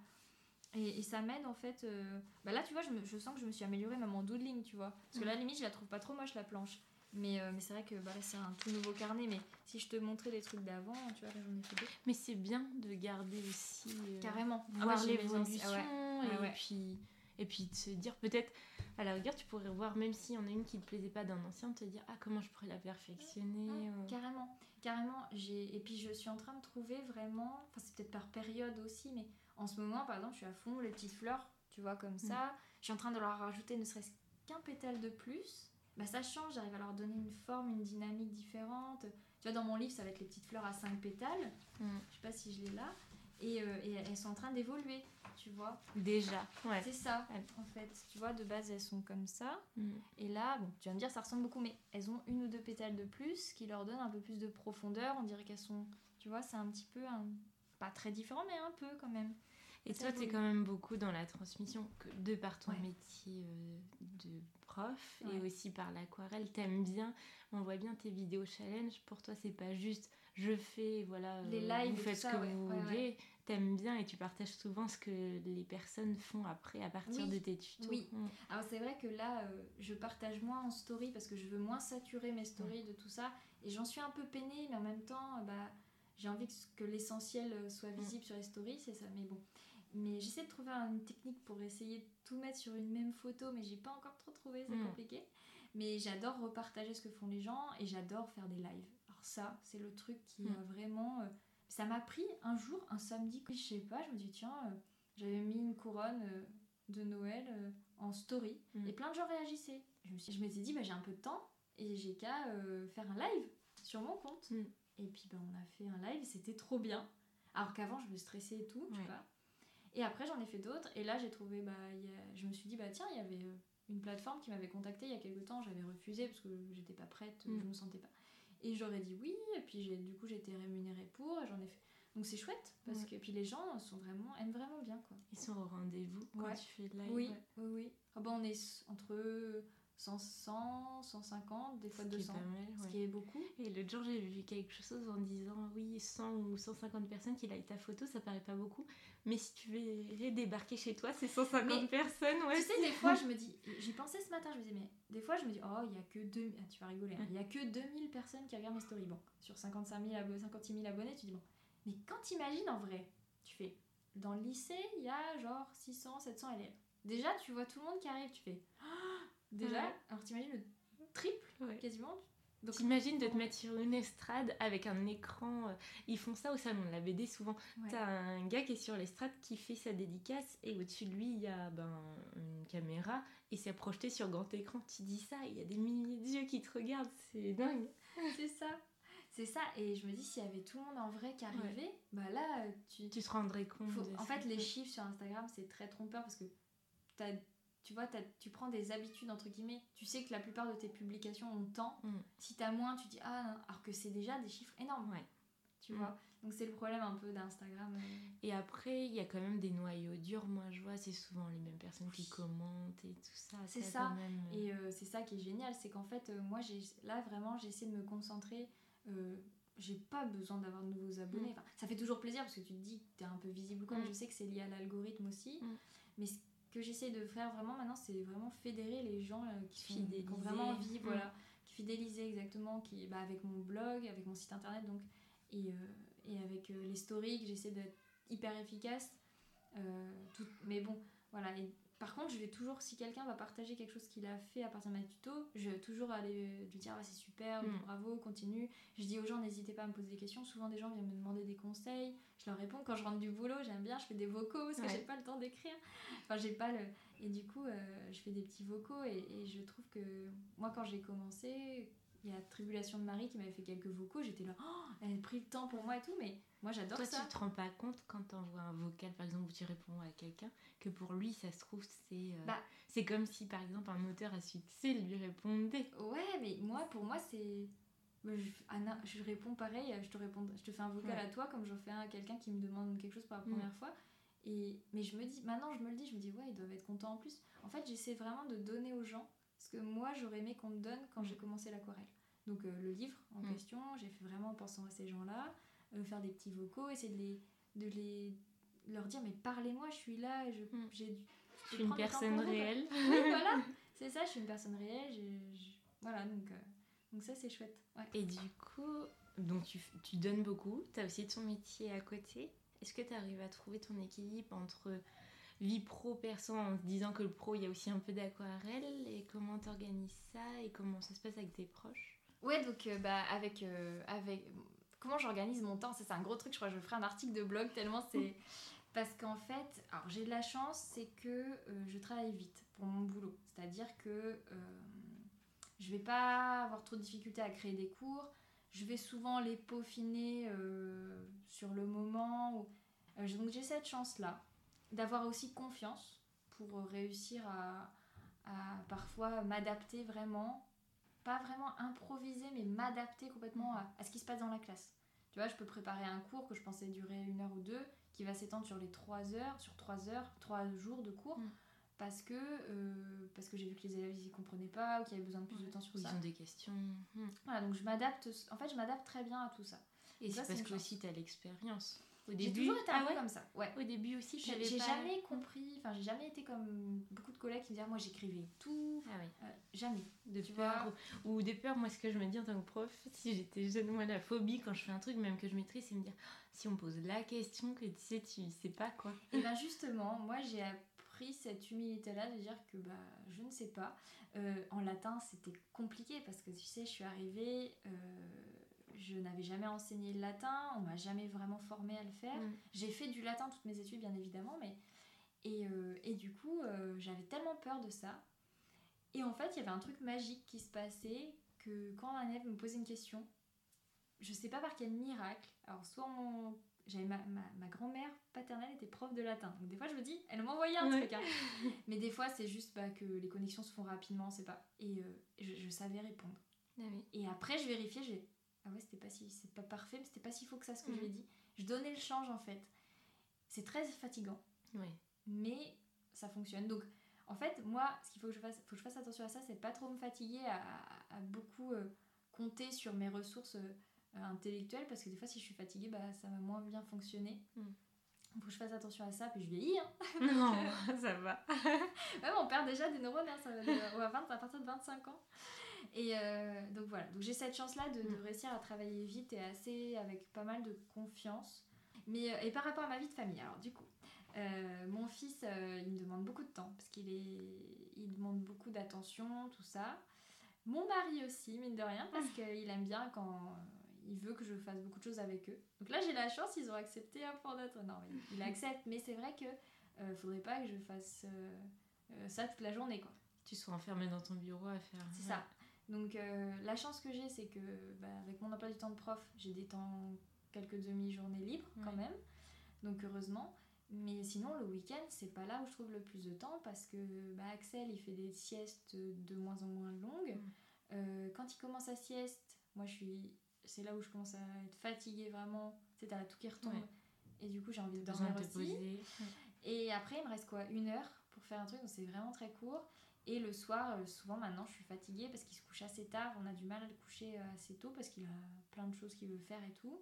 Et, et ça m'aide en fait. euh, Bah là, tu vois, je, me- je sens que je me suis améliorée même en doodling, tu vois. Parce que là, Mm. limite, je la trouve pas trop moche la planche. Mais, euh, mais c'est vrai que bah, c'est un tout nouveau carnet. Mais si je te montrais des trucs d'avant, tu vois, là, j'en ai fait. Mais c'est bien de garder aussi euh, Carrément. Ah voir ouais, l'évolution ah ouais. et Ah ouais. puis et puis de se dire peut-être à la rigueur tu pourrais voir même s'il y en a une qui te plaisait pas d'un ancien te dire ah comment je pourrais la perfectionner Mm, euh. Carrément, carrément. Et puis je suis en train de trouver vraiment. Enfin, c'est peut-être par période aussi, mais en ce moment, par exemple, je suis à fond les petites fleurs, tu vois comme ça. Je suis en train de leur rajouter ne serait-ce qu'un pétale de plus. Bah ça change, j'arrive à leur donner une forme, une dynamique différente. Tu vois, dans mon livre, ça va être les petites fleurs à 5 pétales. Mm. Je sais pas si je l'ai là. Et, euh, et elles sont en train d'évoluer, tu vois. déjà ouais C'est ça, Ouais. en fait. Tu vois, de base, elles sont comme ça. Mm. Et là, bon, tu vas me dire, ça ressemble beaucoup, mais elles ont une ou deux pétales de plus qui leur donnent un peu plus de profondeur. On dirait qu'elles sont, tu vois, c'est un petit peu, un- pas très différent, mais un peu quand même. Et Ça toi, tu es quand même beaucoup dans la transmission, que de par ton Ouais. métier euh, de prof et aussi par l'aquarelle. T'aimes bien, on voit bien tes vidéos challenge. Pour toi, c'est pas juste je fais, voilà, Les euh, lives vous faites ce que ouais, vous ouais, voulez. T'aimes bien et tu partages souvent ce que les personnes font après à partir Oui. de tes tutos. Oui. Mm. Alors c'est vrai que là, euh, je partage moins en story parce que je veux moins saturer mes stories de tout ça. Et j'en suis un peu peinée, mais en même temps, bah, j'ai envie que, que l'essentiel euh, soit visible sur les stories, c'est ça. Mais bon. Mais j'essaie de trouver une technique pour essayer de tout mettre sur une même photo, mais j'ai pas encore trop trouvé, c'est Mm. compliqué. Mais j'adore repartager ce que font les gens et j'adore faire des lives. Alors ça, c'est le truc qui Mm. a vraiment... euh, ça m'a pris un jour, un samedi, je sais pas, je me dis tiens, euh, j'avais mis une couronne euh, de Noël en story Mm. et plein de gens réagissaient. Je me suis- je m'étais dit bah, j'ai un peu de temps et j'ai qu'à faire un live sur mon compte. Et puis bah, on a fait un live, c'était trop bien. Alors qu'avant je me stressais et tout, sais Ouais. Et après j'en ai fait d'autres et là j'ai trouvé bah il y a- je me suis dit bah tiens il y avait euh, une plateforme qui m'avait contacté il y a quelques temps, j'avais refusé parce que j'étais pas prête, Mm. je me sentais pas. Et j'aurais dit oui et puis j'ai du coup j'ai été rémunérée pour et j'en ai fait. Donc c'est chouette parce Ouais. que puis les gens sont vraiment aiment vraiment bien quoi. Ils sont au rendez-vous quand Ouais. tu fais le live. Oui, ouais. oui, oui. Ah bah, on est entre 100, 100, 150, des fois Ce qui est 200. pas mal, Ce qui est beaucoup. Et l'autre jour, j'ai vu quelque chose en disant oui, 100 ou 150 personnes qui like ta photo, ça paraît pas beaucoup. Mais si tu verrais débarquer chez toi, c'est 150 Mais personnes, ouais. tu sais, des fois, je me dis, j'y pensais ce matin, je me disais, mais des fois, je me dis, oh, il y a que 2 ah, tu vas rigoler, hein. il y a que 2000 personnes qui regardent mes stories. Bon, sur 55 000 abo- 56 000 abonnés, tu dis, bon. Mais quand t'imagines en vrai, tu fais, dans le lycée, il y a genre 600, 700 élèves. Déjà, tu vois tout le monde qui arrive, tu fais, déjà, Ouais. alors t'imagines le triple Ouais. quasiment. Donc, T'imagines de te mettre sur une estrade avec un écran. euh, Ils font ça au salon de la BD souvent. Ouais. T'as un gars qui est sur l'estrade qui fait sa dédicace et au-dessus de lui il y a ben, une caméra et c'est projeté sur grand écran. Tu dis ça, il y a des milliers d'yeux qui te regardent, c'est dingue. C'est ça. C'est ça. Et je me dis, s'il y avait tout le monde en vrai qui arrivait, bah là, euh, tu. Tu te rendrais compte. faut- En fait, les chiffres sur Instagram, c'est très trompeur parce que t'as- tu vois, tu prends des habitudes, entre guillemets. Tu sais que la plupart de tes publications ont tant. Mm. Si t'as moins, tu dis, ah, non. alors que c'est déjà des chiffres énormes. Ouais. Tu Mm. vois. Donc, c'est le problème un peu d'Instagram. euh. Et après, il y a quand même des noyaux durs. Moi, je vois, c'est souvent les mêmes personnes qui commentent et tout ça. C'est ça. même, euh, Et euh, c'est ça qui est génial, c'est qu'en fait, euh, moi, là vraiment, j'ai essayé de me concentrer. euh, j'ai pas besoin d'avoir de nouveaux abonnés. Mm. Enfin, ça fait toujours plaisir parce que tu te dis que t'es un peu visible ou quoi, Mm. je sais que c'est lié à l'algorithme aussi. Mm. Mais que j'essaie de faire vraiment maintenant, c'est vraiment fédérer les gens euh, qui, qui ont vraiment envie, Mm. voilà, qui fidéliser exactement, qui, bah, avec mon blog, avec mon site internet, donc, et, euh, et avec euh, les stories, j'essaie d'être hyper efficace. Euh, tout- mais bon, voilà. Et par contre, je vais toujours, si quelqu'un va partager quelque chose qu'il a fait à partir de ma tuto, je vais toujours aller euh, lui dire ah, c'est super, Mm. bravo, continue. Je dis aux gens n'hésitez pas à me poser des questions. Souvent, des gens viennent me demander des conseils. Je leur réponds quand je rentre du boulot, j'aime bien, je fais des vocaux parce que Ouais. j'ai pas le temps d'écrire. Enfin, j'ai pas le. Et du coup, euh, je fais des petits vocaux et, et je trouve que moi, quand j'ai commencé, il y a Tribulation de Marie qui m'avait fait quelques vocaux. J'étais là, oh, elle a pris le temps pour moi et tout, mais moi j'adore Toi, ça. tu te rends pas compte quand t'envoies un vocal, par exemple, où tu réponds à quelqu'un, que pour lui, ça se trouve, c'est. euh, Bah. c'est comme si, par exemple, un auteur à succès lui répondait. Ouais, mais moi, pour moi, c'est. mais je- Anna, je réponds pareil, je te, réponds, je te fais un vocal Ouais. à toi comme je fais à quelqu'un qui me demande quelque chose pour la Mm. première fois. Et, mais je me dis, maintenant je me le dis, je me dis, ouais, ils doivent être contents en plus. En fait, j'essaie vraiment de donner aux gens ce que moi j'aurais aimé qu'on me donne quand Mm. j'ai commencé l'aquarelle. Donc euh, le livre en Mm. question, j'ai fait vraiment en pensant à ces gens-là, euh, faire des petits vocaux, essayer de les, de les leur dire, mais parlez-moi, je suis là, je, Mm. j'ai du- Je suis une personne réelle. oui, voilà, c'est ça, je suis une personne réelle. je- je- Voilà, donc, euh, donc ça, c'est chouette. Ouais. Et du coup, donc tu, tu donnes beaucoup, tu as aussi ton métier à côté. Est-ce que tu arrives à trouver ton équilibre entre vie pro-perso en se disant que le pro, il y a aussi un peu d'aquarelle? Et comment tu organises ça? Et comment ça se passe avec tes proches? Ouais, donc euh, bah, avec, euh, avec. Comment j'organise mon temps Ça, c'est un gros truc. Je crois que je ferai un article de blog tellement c'est. Parce qu'en fait, alors j'ai de la chance, c'est que euh, je travaille vite pour mon boulot. C'est-à-dire que je vais pas avoir trop de difficultés à créer des cours. Je vais souvent les peaufiner sur le moment. ou- donc j'ai cette chance-là d'avoir aussi confiance pour réussir à, à parfois m'adapter vraiment. Pas vraiment improviser, mais m'adapter complètement à, à ce qui se passe dans la classe. Tu vois, je peux préparer un cours que je pensais durer une heure ou deux, qui va s'étendre sur les trois heures, sur trois heures, trois jours de cours, Mm. parce que, euh, parce que j'ai vu que les élèves ils y comprenaient pas ou qu'il y avait besoin de plus de temps sur Ou ça. ils ont des questions Hmm. Voilà, donc je m'adapte, en fait, je m'adapte très bien à tout ça. Et c'est parce que aussi tu as l'expérience. Au J'ai début, toujours été un ah peu ouais comme ça, ouais. Au début aussi, J'ai t'avais j'ai pas- jamais compris, enfin j'ai jamais été comme beaucoup de collègues qui me disaient moi j'écrivais tout, Ah oui. Euh, jamais. de Tu peur ou, ou des peurs moi ce que je me dis en tant que prof si j'étais jeune moi la phobie quand je fais un truc même que je maîtrise c'est me dire si on me pose la question que tu sais tu sais pas quoi Et bien justement, moi j'ai appris cette humilité-là de dire que bah, je ne sais pas. Euh, en latin, c'était compliqué parce que tu sais, je suis arrivée, euh, je n'avais jamais enseigné le latin, on m'a jamais vraiment formée à le faire. Mm. J'ai fait du latin toutes mes études, bien évidemment, mais. Et, euh, et du coup, euh, j'avais tellement peur de ça. Et en fait, il y avait un truc magique qui se passait que quand un élève me posait une question, je sais pas par quel miracle, alors soit mon j'avais ma, ma, ma grand-mère paternelle était prof de latin. Donc des fois je me dis, elle m'envoyait un Ouais. truc. hein. Mais des fois c'est juste bah, que les connexions se font rapidement, c'est pas. Et euh, je, je savais répondre. Ah oui. Et après je vérifiais, j'ai ah ouais c'était pas si c'est pas parfait, mais c'était pas si faux que ça ce que je lui ai dit. Je donnais le change en fait. C'est très fatigant, Ouais. mais ça fonctionne. Donc en fait moi ce qu'il faut que je fasse, faut que je fasse attention à ça, c'est pas trop me fatiguer à, à- à beaucoup euh, compter sur mes ressources euh, intellectuelles parce que des fois si je suis fatiguée bah ça va moins bien fonctionner. Mm. Il faut que je fasse attention à ça, puis je vieillis. Hein. non ça va Ouais, on perd déjà des neurones, hein, ça va de- à, 20 à partir de 25 ans. Et euh, donc voilà, donc j'ai cette chance-là de, de Mm. réussir à travailler vite et assez avec pas mal de confiance. Mais, euh, et par rapport à ma vie de famille, alors du coup, euh, mon fils, euh, il me demande beaucoup de temps parce qu'il est, il demande beaucoup d'attention, tout ça. Mon mari aussi, mine de rien, parce qu'il aime bien quand il veut que je fasse beaucoup de choses avec eux. Donc là, j'ai la chance, ils ont accepté un peu d'être. Non, il, il accepte, mais c'est vrai que euh, faudrait pas que je fasse ça toute la journée, quoi. tu sois enfermé dans ton bureau à faire C'est ça. Donc euh, la chance que j'ai, c'est que bah, avec mon emploi du temps de prof, j'ai des temps, quelques demi-journées libres quand même. Donc heureusement. Mais sinon, le week-end, c'est pas là où je trouve le plus de temps parce que bah, Axel, il fait des siestes de moins en moins longues. Mm. Euh, quand il commence sa sieste, moi, je suis, c'est là où je commence à être fatiguée vraiment. C'est à tout qui retombe. Ouais. Et du coup, j'ai envie de dormir aussi. poser Et après, il me reste quoi? Une heure pour faire un truc, donc c'est vraiment très court. Et le soir, euh, souvent maintenant, je suis fatiguée parce qu'il se couche assez tard. On a du mal à le coucher euh, assez tôt parce qu'il a plein de choses qu'il veut faire et tout.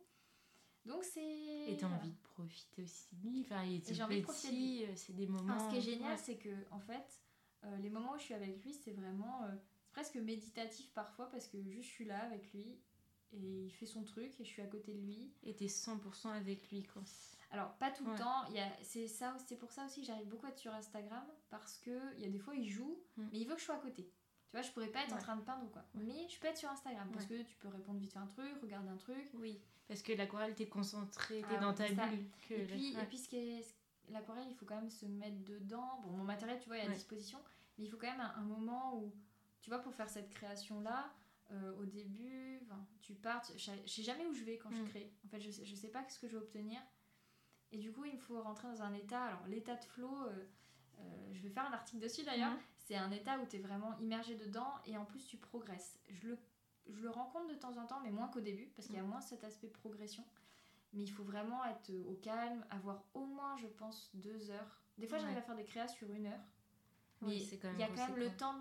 Donc c'est. Et t'as envie de profiter aussi de lui. Enfin, il est envie de profiter de euh, c'est des moments. Alors, ce qui est génial, ouais. c'est que en fait, euh, les moments où je suis avec lui, c'est vraiment euh, c'est presque méditatif parfois parce que juste je suis là avec lui et il fait son truc et je suis à côté de lui. Et t'es 100% avec lui, quoi. Alors pas tout le Ouais. temps, c'est ça c'est pour ça aussi que j'arrive beaucoup à être sur Instagram parce que il y a des fois il joue Mm. mais il veut que je sois à côté. Tu vois, je pourrais pas être en train de peindre ou quoi. Ouais. Mais je peux être sur Instagram parce que tu peux répondre vite fait un truc, regarder un truc. Oui. Parce que l'aquarelle, t'es concentré, t'es Ah, dans ta ça. bulle. Que Et puis, et puis ce qui est l'aquarelle, il faut quand même se mettre dedans. Bon, mon matériel, tu vois, il est à disposition, mais il faut quand même un, un moment où, tu vois, pour faire cette création-là, euh, au début, tu pars, tu- je sais- jamais où je vais quand je Mm. crée. En fait, je je sais pas ce que je vais obtenir. Et du coup, il me faut rentrer dans un état. Alors, l'état de flow, euh, euh, je vais faire un article dessus d'ailleurs. Mhm. C'est un état où tu es vraiment immergé dedans et en plus tu progresses. Je le, je le rencontre de temps en temps, mais moins qu'au début, parce qu'il y a Mhm. moins cet aspect progression. Mais il faut vraiment être au calme, avoir au moins, je pense, deux heures. Des fois, j'arrive Ouais. à faire des créas sur une heure. Mais Oui, c'est quand même il y a quand même le temps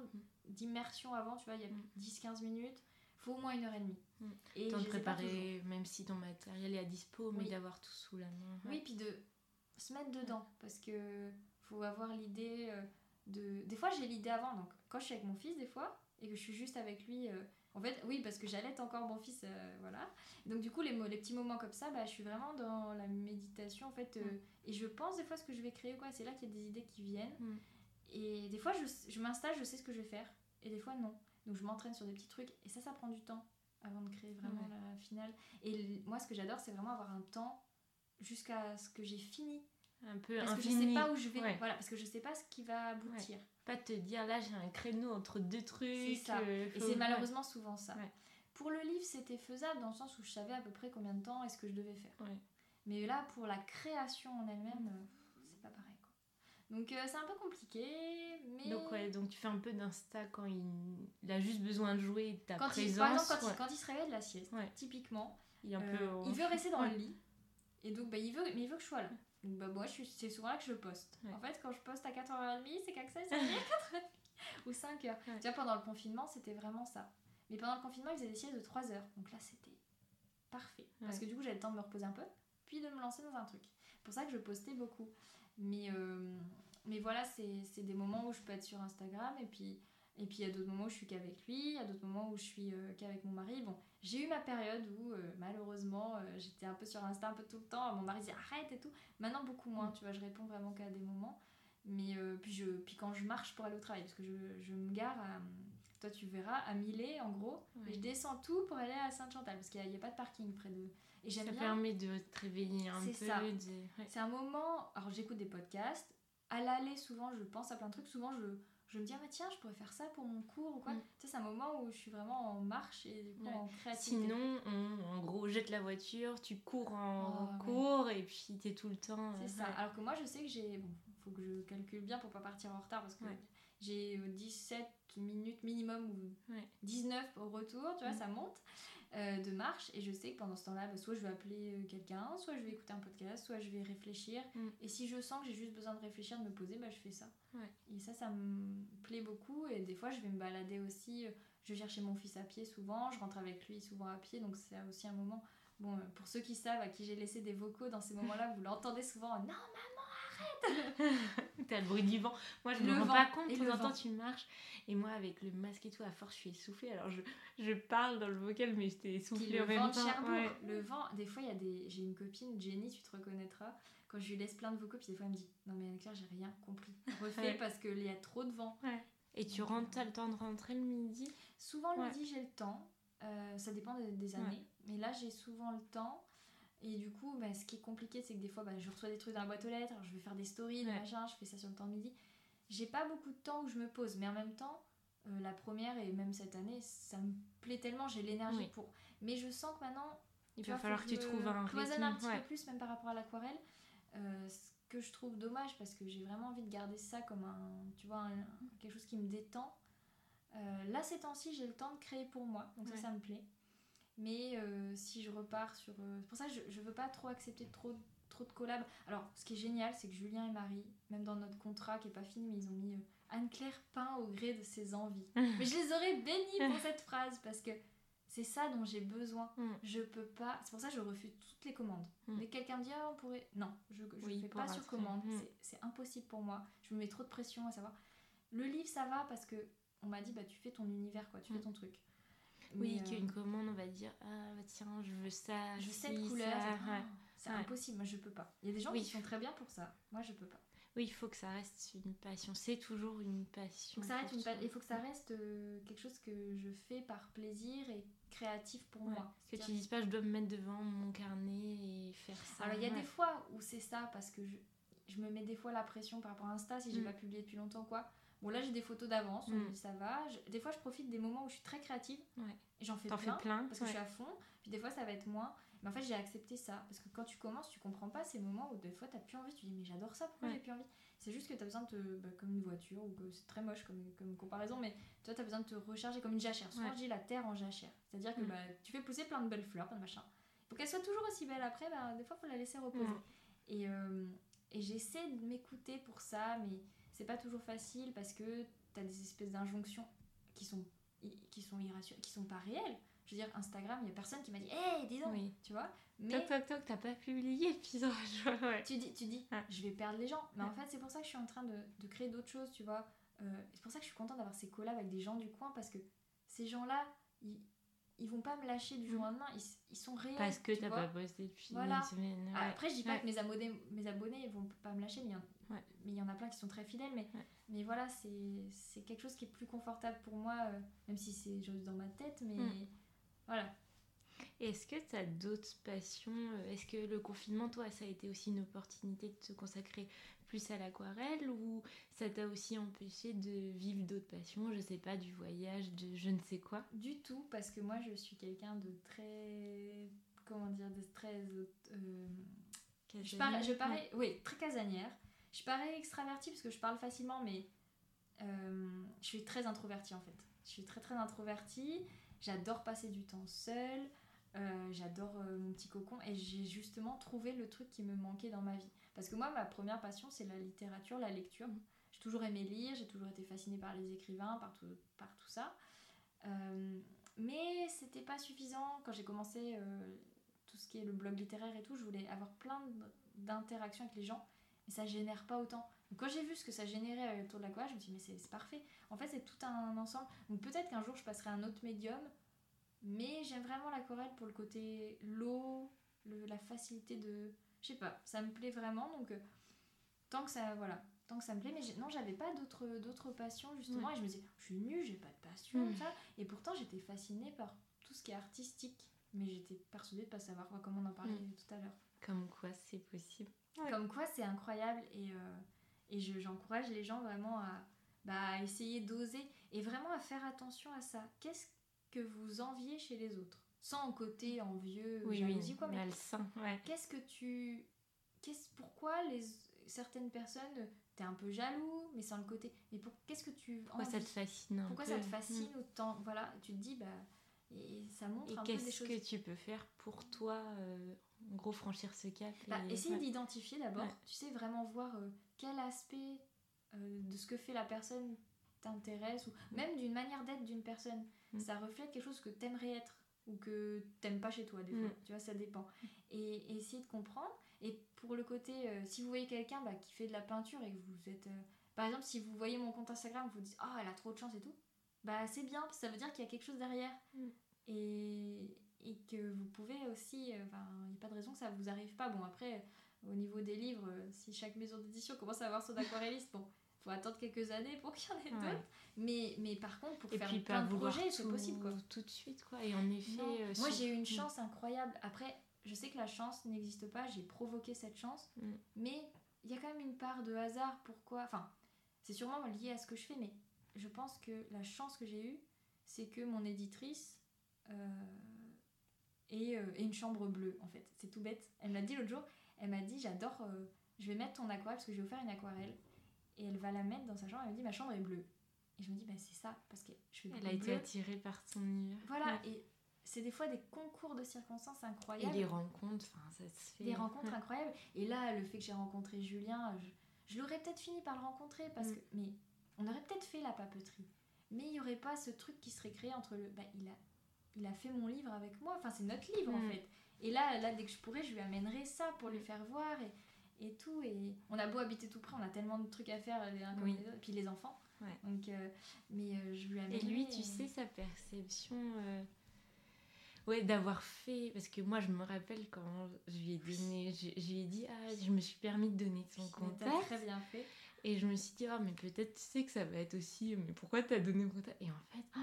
d'immersion avant, tu vois, il y a Mm. 10-15 minutes. Il faut au moins une heure et demie. Mm. Et Temps de préparer, même si ton matériel est à dispo, mais Oui. d'avoir tout sous la main. Oui, puis de se mettre dedans. Parce que faut avoir l'idée euh, de. Des fois, j'ai l'idée avant. Donc, quand je suis avec mon fils, des fois, et que je suis juste avec lui. euh, En fait, oui, parce que j'allaite encore mon fils, euh, voilà. Donc, du coup, les, les petits moments comme ça, bah, je suis vraiment dans la méditation, en fait. euh, Mm. Et je pense des fois ce que je vais créer, quoi. C'est là qu'il y a des idées qui viennent. Mm. Et des fois, je, je m'installe, je sais ce que je vais faire. Et des fois, non. Donc, je m'entraîne sur des petits trucs. Et ça, ça prend du temps avant de créer vraiment Ouais. la finale. Et moi, ce que j'adore, c'est vraiment avoir un temps jusqu'à ce que j'ai fini Un peu parce que je infini. sais pas où je vais. Ouais. Voilà, parce que je sais pas ce qui va aboutir. Pas te dire là j'ai un créneau entre deux trucs. C'est ça. euh, Et c'est malheureusement souvent ça. Pour le livre, c'était faisable dans le sens où je savais à peu près combien de temps est-ce que je devais faire. Mais là, pour la création en elle-même, euh, c'est pas pareil. Quoi. Donc euh, c'est un peu compliqué, mais Donc ouais, donc tu fais un peu d'insta quand il... il a juste besoin de jouer de ta quand il, présence. par exemple, quand, ouais. il, quand il se réveille de la sieste, Ouais. typiquement, Il est un euh, peu. il veut rester dans Ouais. le lit. Et donc, bah, il veut, mais il veut que je sois là. Donc, bah, moi, c'est souvent là que je poste. En fait, quand je poste à 4h30, c'est qu'Axel s'est réveillé à 4h30 ou 5h. Ouais. Tu vois, pendant le confinement, c'était vraiment ça. Mais pendant le confinement, il faisait des siestes de 3 heures. Donc là, c'était parfait. Parce que du coup, j'avais le temps de me reposer un peu, puis de me lancer dans un truc. C'est pour ça que je postais beaucoup. Mais, euh, mais voilà, c'est c'est des moments où je peux être sur Instagram et puis. Et puis il y a d'autres moments où je suis qu'avec lui, il y a d'autres moments où je suis euh, qu'avec mon mari. Bon, j'ai eu ma période où euh, malheureusement euh, j'étais un peu sur Insta un peu tout le temps. Mon mari disait arrête et tout. Maintenant beaucoup moins, Mm. tu vois, je réponds vraiment qu'à des moments. Mais puis, je, puis quand je marche pour aller au travail, parce que je, je me gare à, toi tu verras, à Millet en gros, Ouais. et je descends tout pour aller à Sainte-Chantal, parce qu'il n'y a pas de parking près de... Et j'aime Ça permet de te réveiller un peu. C'est ça. de- ouais. C'est un moment. Alors j'écoute des podcasts. À l'aller, souvent, je pense à plein de trucs. Souvent, je, je me dis, ah, bah, tiens, je pourrais faire ça pour mon cours ou quoi. Mm. Tu sais, c'est un moment où je suis vraiment en marche et du coup Ouais. en créativité. Sinon, on, en gros, jette la voiture, tu cours en Oh, ouais. cours et puis t'es tout le temps. C'est euh, ça. Alors que moi, je sais que j'ai. Bon, faut que je calcule bien pour pas partir en retard parce que j'ai euh, 17 minutes minimum ou Ouais. 19 au retour, tu vois, Mm. ça monte euh, de marche. Et je sais que pendant ce temps-là, bah, soit je vais appeler euh, quelqu'un, soit je vais écouter un podcast, soit je vais réfléchir. Mm. Et si je sens que j'ai juste besoin de réfléchir, de me poser, bah, je fais ça. Ouais. Et ça, ça me plaît beaucoup. Et des fois, je vais me balader aussi. euh, Je vais chercher mon fils à pied souvent, je rentre avec lui souvent à pied, donc c'est aussi un moment. Bon, pour ceux qui savent à qui j'ai laissé des vocaux dans ces moments-là, vous l'entendez souvent. Non, T'as le bruit du vent. Moi, je me rends pas compte. De temps tu marches. Et moi, avec le masque et tout, à force, je suis essoufflée. Alors, je, je parle dans le vocal, mais j'étais essoufflée le en même vent de temps. Ouais. le vent, des fois il y a des. J'ai une copine, Jenny, tu te reconnaîtras, quand je lui laisse plein de vocaux, puis des fois elle me dit Non mais Anne-Claire, j'ai rien compris. Refais Ouais. parce qu'il y a trop de vent. Et tu rentres, t'as le temps de rentrer le midi? Souvent le Ouais. midi j'ai le temps, Euh, ça dépend des, des années, mais là j'ai souvent le temps. Et du coup, bah, ce qui est compliqué, c'est que des fois, bah, je reçois des trucs dans la boîte aux lettres, alors je vais faire des stories, des Ouais. machins, je fais ça sur le temps de midi. J'ai pas beaucoup de temps où je me pose, mais en même temps, euh, la première et même cette année, ça me plaît tellement, j'ai l'énergie Oui. pour. Mais je sens que maintenant, Il va falloir que tu trouves un rythme. un petit ouais. peu plus même par rapport à l'aquarelle. Euh, ce que je trouve dommage parce que j'ai vraiment envie de garder ça comme un, tu vois, un- quelque chose qui me détend. Euh, là, ces temps-ci, j'ai le temps de créer pour moi, donc Ouais. ça, ça me plaît. Mais euh, si je repars sur... euh, c'est pour ça que je, je veux pas trop accepter trop, trop de collabs. Alors, ce qui est génial, c'est que Julien et Marie, même dans notre contrat qui est pas fini, mais ils ont mis euh, Anne-Claire peint au gré de ses envies. mais je les aurais bénis pour cette phrase parce que c'est ça dont j'ai besoin. Mm. Je peux pas. C'est pour ça que je refuse toutes les commandes. Mm. Mais quelqu'un me dit, ah, on pourrait. Non, je ne Oui, fais pas sur commande. Mm. C'est- C'est impossible pour moi. Je me mets trop de pression à savoir. Le livre, ça va parce que on m'a dit, bah, tu fais ton univers, quoi. Tu Mm. fais ton truc. Oui, euh, qu'une commande, on va dire Ah, bah tiens, je veux ça. Je sais de couleur. c'est- ouais. impossible. Moi, je peux pas. Il y a des gens Oui. qui sont très bien pour ça. Moi, je peux pas. Oui, il faut que ça reste une passion. C'est toujours une passion. Faut que ça reste une pa-. Il faut que ça reste euh, quelque chose que je fais par plaisir et créatif pour Ouais. moi. Que tu dises pas, je dois me mettre devant mon carnet et faire ça. Alors il y a Ouais. des fois où c'est ça parce que je, je me mets des fois la pression par rapport à Insta si j'ai Mm. pas publié depuis longtemps quoi. Bon là j'ai des photos d'avance, on me Mm. dit ça va. Je- des fois je profite des moments où je suis très créative Ouais. et j'en fais plein, fais plein. parce que ouais. je suis à fond. Puis des fois ça va être moins. Mais en fait j'ai accepté ça parce que quand tu commences tu comprends pas ces moments où des fois t'as plus envie. Tu dis mais j'adore ça pourquoi Ouais. j'ai plus envie? C'est juste que t'as besoin de te, bah, comme une voiture ou que c'est très moche comme, comme comparaison mais toi t'as besoin de te recharger comme une jachère. Souvent je dis la terre en jachère. C'est-à-dire que Mm. bah, tu fais pousser plein de belles fleurs, plein de machins. Pour qu'elle soit toujours aussi belle après, bah, des fois faut la laisser reposer. Mm. Et, euh, et j'essaie de m'écouter pour ça, mais c'est pas toujours facile parce que t'as des espèces d'injonctions qui sont, qui sont irrationnelles, qui sont pas réelles. Je veux dire, Instagram, il y a personne qui m'a dit Hey, dis donc Oui. Tu vois? Mais Toc toc toc, t'as pas publié, puis ouais. tu dis, tu dis Ouais. Je vais perdre les gens. Mais en fait, c'est pour ça que je suis en train de, de créer d'autres choses, tu vois. Euh, c'est pour ça que je suis contente d'avoir ces collabs avec des gens du coin parce que ces gens-là, ils, ils vont pas me lâcher du jour au lendemain. Ils, ils sont réels. Parce que tu t'as pas posté depuis Voilà. une semaine. Ah, ouais. Après, je dis pas Ouais. que mes abonnés, mes abonnés vont pas me lâcher, mais il y en, Ouais. mais il y en a plein qui sont très fidèles. Mais, Ouais. mais voilà, c'est quelque chose qui est plus confortable pour moi, euh, même si c'est juste dans ma tête. Mais Mm. voilà. Est-ce que tu as d'autres passions euh, Est-ce que le confinement, toi, ça a été aussi une opportunité de te consacrer plus à l'aquarelle ou ça t'a aussi empêché de vivre d'autres passions Je sais pas, du voyage, de je ne sais quoi? Du tout, parce que moi, je suis quelqu'un de très. Comment dire De très. euh, je, parais, je parais- oui, très casanière. Je parais extravertie parce que je parle facilement, mais euh, je suis très introvertie en fait. Je suis très très introvertie. J'adore passer du temps seule. Euh, J'adore euh, mon petit cocon et j'ai justement trouvé le truc qui me manquait dans ma vie. Parce que moi, ma première passion, c'est la littérature, la lecture. J'ai toujours aimé lire, j'ai toujours été fascinée par les écrivains, par tout, par tout ça. Mais c'était pas suffisant. Quand j'ai commencé tout ce qui est le blog littéraire et tout, je voulais avoir plein d'interactions avec les gens, mais ça génère pas autant. Donc quand j'ai vu ce que ça générait autour de l'aquarelle, je me suis dit, mais c'est parfait. En fait, c'est tout un ensemble. Donc peut-être qu'un jour, je passerai à un autre médium, mais j'aime vraiment l'aquarelle pour le côté l'eau, le- la facilité de. Je sais pas, ça me plaît vraiment. Donc euh, tant que ça. Voilà. Tant que ça me plaît, mais non, j'avais pas d'autres d'autres passions justement, et je me disais, je suis nulle, j'ai pas de passion, Mm. ça. Et pourtant, j'étais fascinée par tout ce qui est artistique, mais j'étais persuadée de pas savoir quoi, comme on en parlait tout à l'heure. Comme quoi, c'est possible. Ouais. Comme quoi, c'est incroyable et, euh, et je- j'encourage les gens vraiment à, bah, essayer d'oser et vraiment à faire attention à ça. Qu'est-ce que vous enviez chez les autres? Sans côté envieux, Oui, oui, quoi, mais malsain. Ouais. qu'est-ce que tu. Qu'est-ce, pourquoi les, certaines personnes, t'es un peu jaloux, mais sans le côté. Mais pour, qu'est-ce que tu. Pourquoi ça te fascine Pourquoi peu? ça te fascine autant? Voilà, tu te dis, bah. Et ça montre Et un peu des qu'est-ce choses. que tu peux faire pour toi, euh, en gros, franchir ce cap Bah, et- essayer ouais. d'identifier d'abord, Ouais. tu sais, vraiment voir euh, quel aspect euh, de ce que fait la personne t'intéresse, ou même d'une manière d'être d'une personne. Mm. Ça reflète quelque chose que t'aimerais être, ou que t'aimes pas chez toi, des fois. Mm. Tu vois, ça dépend. Et, et essayer de comprendre. Et pour le côté, euh, si vous voyez quelqu'un bah, qui fait de la peinture et que vous êtes. par exemple, si vous voyez mon compte Instagram, vous dites Ah, elle a trop de chance et tout, bah c'est bien, parce que ça veut dire qu'il y a quelque chose derrière. Mm. Et, et que vous pouvez aussi. euh, Enfin, il n'y a pas de raison que ça vous arrive pas. Bon, après, au niveau des livres, euh, si chaque maison d'édition commence à avoir son aquarelliste, bon, faut attendre quelques années pour qu'il y en ait Ouais. d'autres. Mais, mais par contre, pour Et faire puis plein de projets, c'est possible quoi. tout de suite, quoi. Et en effet... Euh, Moi, j'ai eu une Mm. chance incroyable. Après, je sais que la chance n'existe pas, j'ai provoqué cette chance, Mm. mais il y a quand même une part de hasard. Pourquoi Enfin, c'est sûrement lié à ce que je fais, mais je pense que la chance que j'ai eue, c'est que mon éditrice euh, euh, ait une chambre bleue, en fait. C'est tout bête. Elle m'a dit l'autre jour, elle m'a dit J'adore, euh, je vais mettre ton aquarelle, parce que j'ai offert une aquarelle, et elle va la mettre dans sa chambre. Elle m'a dit Ma chambre est bleue. Et je me dis Bah, c'est ça, parce que je fais Elle a été attirée par son univers. Voilà, Ouais. et c'est des fois des concours de circonstances Et incroyables. les rencontres, enfin, ça se fait... des rencontres Ouais. incroyables. Et là, le fait que j'ai rencontré Julien, je, je l'aurais peut-être fini par le rencontrer parce Mm. que. Mais on aurait peut-être fait la papeterie. Mais il n'y aurait pas ce truc qui serait créé entre le. Bah, il a il a fait mon livre avec moi. Enfin, c'est notre livre en Mm. fait. Et là, là, dès que je pourrais, je lui amènerai ça pour lui faire voir et, et tout. Et on a beau habiter tout près, on a tellement de trucs à faire les uns comme Oui. les autres. Puis les enfants. Ouais. Donc, euh, mais euh, je lui Et amènerai. lui, tu sais, sa perception. euh, Ouais, d'avoir fait. Parce que moi, je me rappelle quand je lui ai donné. Je, je lui ai dit, ah, je me suis permis de donner son t'as contact. très bien fait. Et je me suis dit, oh, mais peut-être tu sais que ça va être aussi. Mais pourquoi t'as donné mon contact? Et en fait, oh,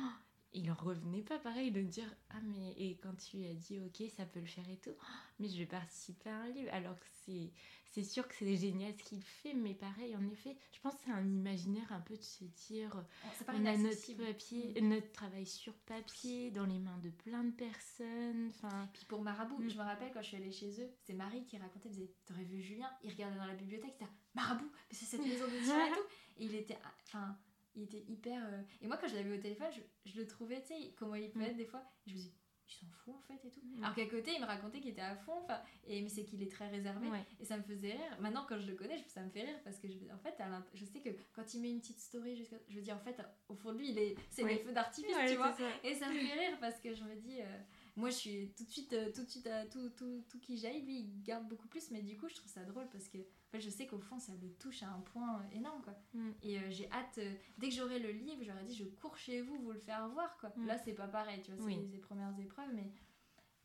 il en revenait pas pareil de dire, ah, mais. Et quand tu lui as dit, ok, ça peut le faire et tout, oh, mais je vais participer à un livre. Alors que c'est. C'est sûr que c'est génial ce qu'il fait, mais pareil, en effet, je pense que c'est un imaginaire un peu de se dire, on a notre papier, notre travail sur papier, dans les mains de plein de personnes. Enfin, Puis pour Marabout, Mm. je me rappelle quand je suis allée chez eux, c'est Marie qui racontait, disait T'aurais vu Julien? Il regardait dans la bibliothèque, il était Marabout, mais c'est cette maison d'édition et tout. Et il était, enfin, il était hyper. euh, Et moi, quand je l'avais au téléphone, je, je le trouvais, tu sais, comment il peut Mm. être des fois. Et je me dis Il s'en fout en fait et tout. Mm. Alors qu'à côté, il me racontait qu'il était à fond, et, mais c'est qu'il est très réservé. ouais. Et ça me faisait rire. Maintenant, quand je le connais, ça me fait rire parce que je, en fait, je sais que quand il met une petite story, jusqu'à, je veux dire, en fait, au fond de lui, il est, c'est Oui. les feux d'artifice, Ouais, tu vois. ça. Et ça me fait rire parce que je me dis, euh, moi je suis tout de suite, euh, tout de suite à tout, tout, tout qui jaillit, lui il garde beaucoup plus, mais du coup je trouve ça drôle parce que en fait, je sais qu'au fond ça le touche à un point euh, énorme quoi. Mm. Et euh, j'ai hâte, euh, dès que j'aurai le livre, j'aurais dit je cours chez vous, vous le faire voir quoi. Mm. Là c'est pas pareil, tu vois, c'est Oui. les premières épreuves, mais.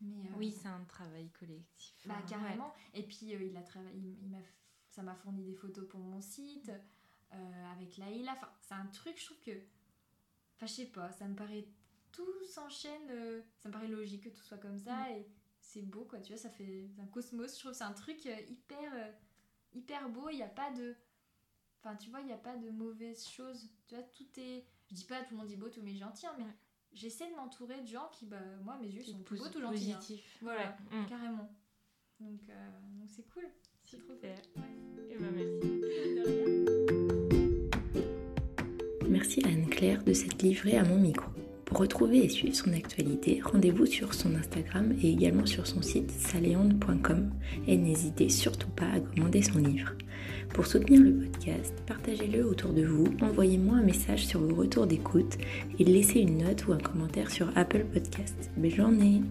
mais euh, Oui, c'est un travail collectif. bah, Enfin, carrément. Et puis euh, il a travaillé, il, il m'a, ça m'a fourni des photos pour mon site euh, avec Laïla. Enfin, c'est un truc, je trouve que, enfin, je sais pas, ça me paraît tout s'enchaîne. euh, ça me paraît logique que tout soit comme ça et c'est beau quoi. Tu vois, ça fait un cosmos. Je trouve que c'est un truc euh, hyper, euh, hyper beau. Il n'y a pas de, enfin, tu vois, il n'y a pas de mauvaises choses. Tu vois, tout est. Je dis pas tout le monde dit beau, tout le monde est gentil, hein, mais Ouais. j'essaie de m'entourer de gens qui, bah, moi, mes yeux sont tout beaux, tout gentils. hein. positif. Voilà. Mm. Carrément. Donc, euh, donc c'est cool. C'est trop cool. Ouais. Eh ben, merci. Merci à Anne-Claire de s'être livrée à mon micro. Pour retrouver et suivre son actualité, rendez-vous sur son Instagram et également sur son site saléande.com et n'hésitez surtout pas à commander son livre. Pour soutenir le podcast, partagez-le autour de vous, envoyez-moi un message sur vos retours d'écoute et laissez une note ou un commentaire sur Apple Podcast. Belle journée